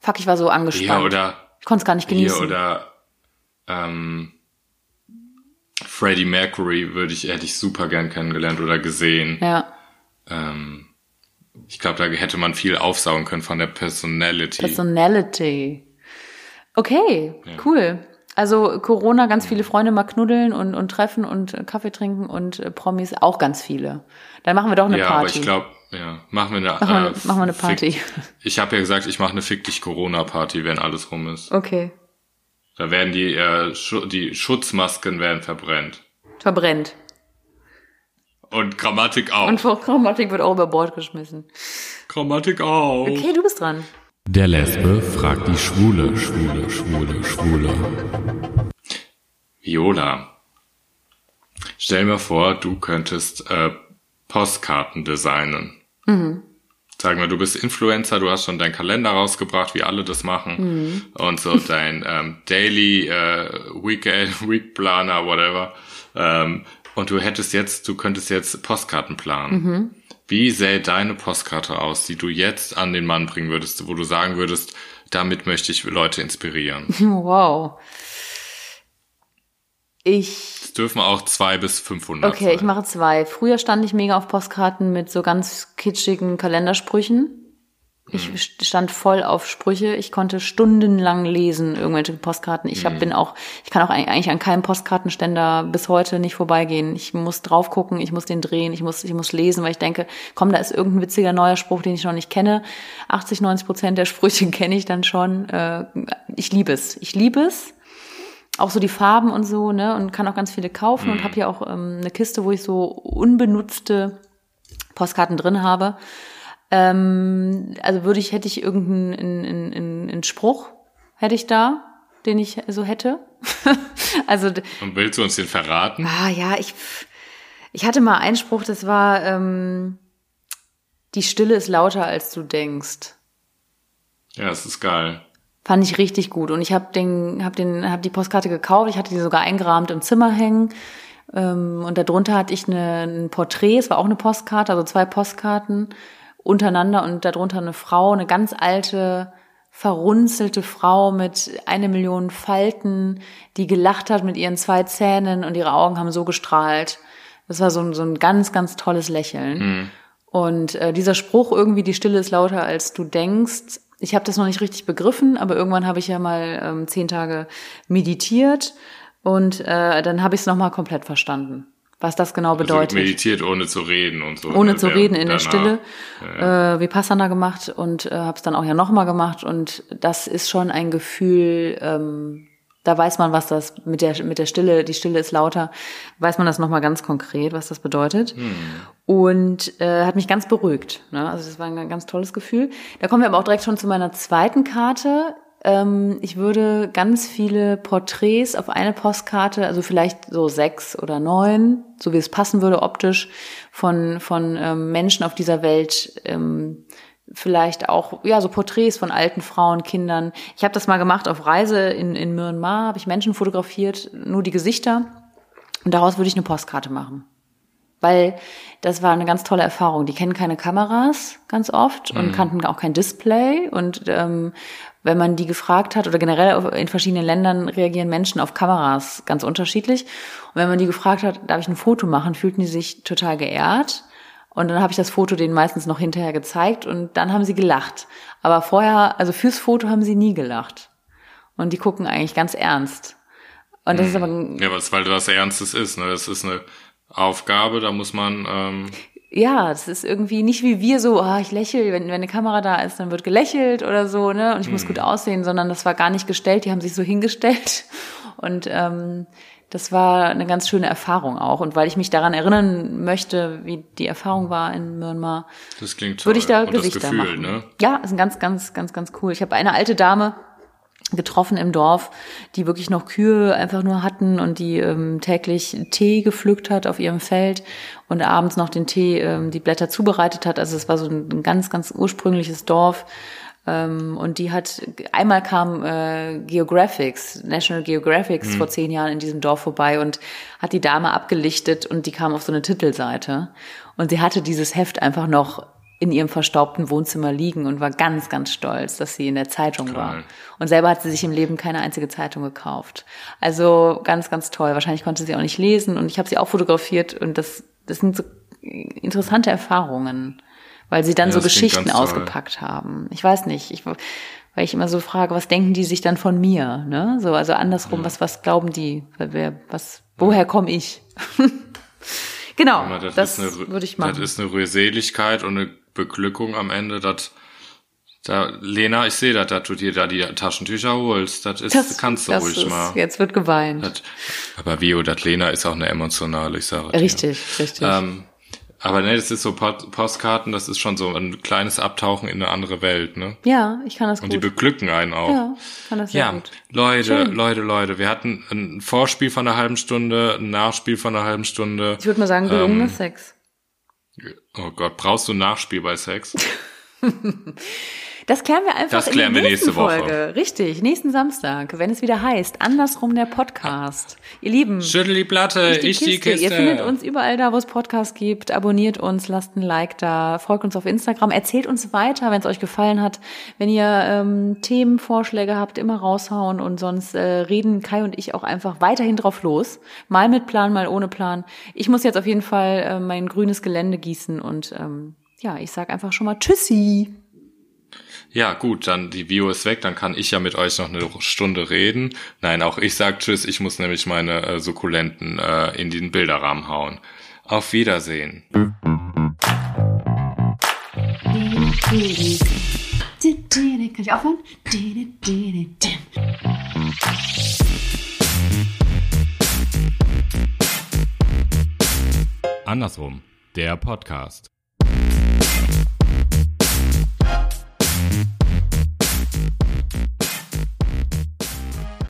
Fuck, ich war so angespannt. Ja, oder ich konnte es gar nicht hier genießen. oder ähm, Freddie Mercury würde ich, hätte ich super gern kennengelernt oder gesehen. ja. Ähm, ich glaube, da hätte man viel aufsaugen können von der Personality. Personality. Okay, cool. Also Corona, ganz viele Freunde mal knuddeln und, und treffen und äh, Kaffee trinken und äh, Promis auch ganz viele. Dann machen wir doch eine ja, Party. aber ich glaube, ja, machen wir eine, machen, wir, äh, machen wir eine Fick- Party. Ich habe ja gesagt, ich mache eine Fick dich Corona-Party, wenn alles rum ist. Okay. Da werden die, äh, Schu die Schutzmasken werden verbrennt. Verbrennt. Und Grammatik auch. Und Grammatik wird auch über Bord geschmissen. Grammatik auch. Okay, du bist dran. Der Lesbe fragt die Schwule, Schwule, Schwule, Schwule. Viola, stell mir vor, du könntest äh, Postkarten designen. Sagen wir, du bist Influencer, du hast schon deinen Kalender rausgebracht, wie alle das machen. Und so [laughs] dein ähm, Daily, äh, Weekend, [laughs] Week Planner, whatever. Ähm, und du hättest jetzt, du könntest jetzt Postkarten planen. Wie sähe deine Postkarte aus, die du jetzt an den Mann bringen würdest, wo du sagen würdest, damit möchte ich Leute inspirieren. [laughs] Wow. Ich Es dürfen auch zwei bis 500 Okay, sein. ich mache zwei. Früher stand ich mega auf Postkarten mit so ganz kitschigen Kalendersprüchen. Ich Mhm. stand voll auf Sprüche. Ich konnte stundenlang lesen, irgendwelche Postkarten. Ich hab, Mhm. bin auch, ich kann auch eig- eigentlich an keinem Postkartenständer bis heute nicht vorbeigehen. Ich muss drauf gucken, ich muss den drehen, ich muss, ich muss lesen, weil ich denke, komm, da ist irgendein witziger neuer Spruch, den ich noch nicht kenne. 80, 90 Prozent der Sprüche [laughs] kenne ich dann schon. Äh, Ich liebe es. Ich liebe es auch so die Farben und so, ne, und kann auch ganz viele kaufen und habe hier auch ähm, eine Kiste, wo ich so unbenutzte Postkarten drin habe. Ähm, also würde ich, hätte ich irgendeinen einen, einen, einen, Spruch, hätte ich da, den ich so hätte. [laughs] also, Und willst du uns den verraten? ah ja, ich, ich hatte mal einen Spruch, das war, ähm, die Stille ist lauter, als du denkst. Ja, das ist geil. Fand ich richtig gut. Und ich habe den, hab den, hab die Postkarte gekauft. Ich hatte die sogar eingerahmt im Zimmer hängen. Ähm, und darunter hatte ich eine, ein Porträt. Es war auch eine Postkarte, also zwei Postkarten untereinander und darunter eine Frau, eine ganz alte, verrunzelte Frau mit eine Million Falten, die gelacht hat mit ihren zwei Zähnen und ihre Augen haben so gestrahlt. Das war so ein, so ein ganz, ganz tolles Lächeln. Und äh, dieser Spruch irgendwie, die Stille ist lauter als du denkst, ich habe das noch nicht richtig begriffen, aber irgendwann habe ich ja mal ähm, zehn Tage meditiert und äh, dann habe ich es nochmal komplett verstanden, was das genau bedeutet. Also meditiert ohne zu reden und so. ohne ne? zu reden in der. Stille. Äh, Vipassana gemacht und äh, habe es dann auch ja nochmal gemacht und das ist schon ein Gefühl, ähm, da weiß man, was das mit der mit der Stille, die Stille ist lauter, weiß man das nochmal ganz konkret, was das bedeutet. Und äh, hat mich ganz beruhigt. Ne? Also das war ein ganz tolles Gefühl. Da kommen wir aber auch direkt schon zu meiner zweiten Karte. Ähm, ich würde ganz viele Porträts auf eine Postkarte, also vielleicht so sechs oder neun, so wie es passen würde optisch, von, von ähm, Menschen auf dieser Welt ähm, vielleicht auch ja so Porträts von alten Frauen, Kindern. Ich habe das mal gemacht auf Reise in, in Myanmar, habe ich Menschen fotografiert, nur die Gesichter und daraus würde ich eine Postkarte machen. Weil das war eine ganz tolle Erfahrung. Die kennen keine Kameras ganz oft und kannten auch kein Display. Und ähm, wenn man die gefragt hat, oder generell in verschiedenen Ländern reagieren Menschen auf Kameras ganz unterschiedlich. Und wenn man die gefragt hat, darf ich ein Foto machen, fühlten die sich total geehrt. Und dann habe ich das Foto denen meistens noch hinterher gezeigt und dann haben sie gelacht. Aber vorher, also fürs Foto haben sie nie gelacht. Und die gucken eigentlich ganz ernst. Und das ist aber ein Ja, weil das Ernstes ist, ne? Das ist eine Aufgabe, da muss man, ähm, ja, das ist irgendwie nicht wie wir so, ah, ich lächle, wenn, wenn eine Kamera da ist, dann wird gelächelt oder so, ne? Und ich muss gut aussehen, sondern das war gar nicht gestellt, die haben sich so hingestellt. [laughs] Und ähm, das war eine ganz schöne Erfahrung auch. Und weil ich mich daran erinnern möchte, wie die Erfahrung war in Myanmar, das klingt toll. würde ich da Gefühl, machen. ne? Ja, ist ein ganz, ganz, ganz, ganz cool. Ich habe eine alte Dame getroffen im Dorf, die wirklich noch Kühe einfach nur hatten und die ähm, täglich Tee gepflückt hat auf ihrem Feld und abends noch den Tee, ähm, die Blätter zubereitet hat. Also es war so ein, ein ganz, ganz ursprüngliches Dorf. Ähm, und die hat, einmal kam äh, Geographics, National Geographics vor zehn Jahren in diesem Dorf vorbei und hat die Dame abgelichtet und die kam auf so eine Titelseite. Und sie hatte dieses Heft einfach noch in ihrem verstaubten Wohnzimmer liegen und war ganz, ganz stolz, dass sie in der Zeitung war. Toll. Und selber hat sie sich im Leben keine einzige Zeitung gekauft. Also ganz, ganz toll. Wahrscheinlich konnte sie auch nicht lesen und ich habe sie auch fotografiert und das, das sind so interessante Erfahrungen, weil sie dann Ja, so Geschichten toll. ausgepackt haben. Ich weiß nicht, ich, weil ich immer so frage, was denken die sich dann von mir? Ne? So, also andersrum, was, was glauben die? Wer, was, woher komme ich? [laughs] genau, Aber das, das, ist eine, würde ich machen. Das ist eine Rührseligkeit und eine Beglückung am Ende, dass da, Lena, ich sehe das, dass du dir da die Taschentücher holst. Das ist, das, kannst du das ruhig ist, mal. Jetzt wird geweint. Das, aber Vio, das Lena ist auch eine emotionale, ich sage dir. richtig, richtig. Ähm, aber ne, das ist so Post Postkarten, das ist schon so ein kleines Abtauchen in eine andere Welt, ne? ja, ich kann das Und die gut. beglücken einen auch. Ja, kann das sehr Ja, gut. Leute, Schön. Leute, Leute, wir hatten ein Vorspiel von einer halben Stunde, ein Nachspiel von einer halben Stunde. Ich würde mal sagen, gelungener Ähm, Sex. Oh Gott, brauchst du ein Nachspiel bei Sex? [laughs] Das klären wir einfach Das klären in wir der nächsten nächste Woche. Folge. Richtig, nächsten Samstag, wenn es wieder heißt, andersrum der Podcast. Ihr Lieben, Schüttel die Platte, nicht die ich die Kiste. Kiste. Ihr findet uns überall da, wo es Podcasts gibt. Abonniert uns, lasst ein Like da, folgt uns auf Instagram, erzählt uns weiter, wenn es euch gefallen hat. Wenn ihr ähm, Themenvorschläge habt, immer raushauen und sonst äh, reden Kai und ich auch einfach weiterhin drauf los. Mal mit Plan, mal ohne Plan. Ich muss jetzt auf jeden Fall äh, mein grünes Gelände gießen und ähm, ja, ich sag einfach schon mal Tschüssi. Ja, gut, dann die Bio ist weg, dann kann ich ja mit euch noch eine Stunde reden. Nein, auch ich sag Tschüss, ich muss nämlich meine äh, Sukkulenten äh, in den Bilderrahmen hauen. Auf Wiedersehen. Kann ich aufhören? Andersrum, der Podcast.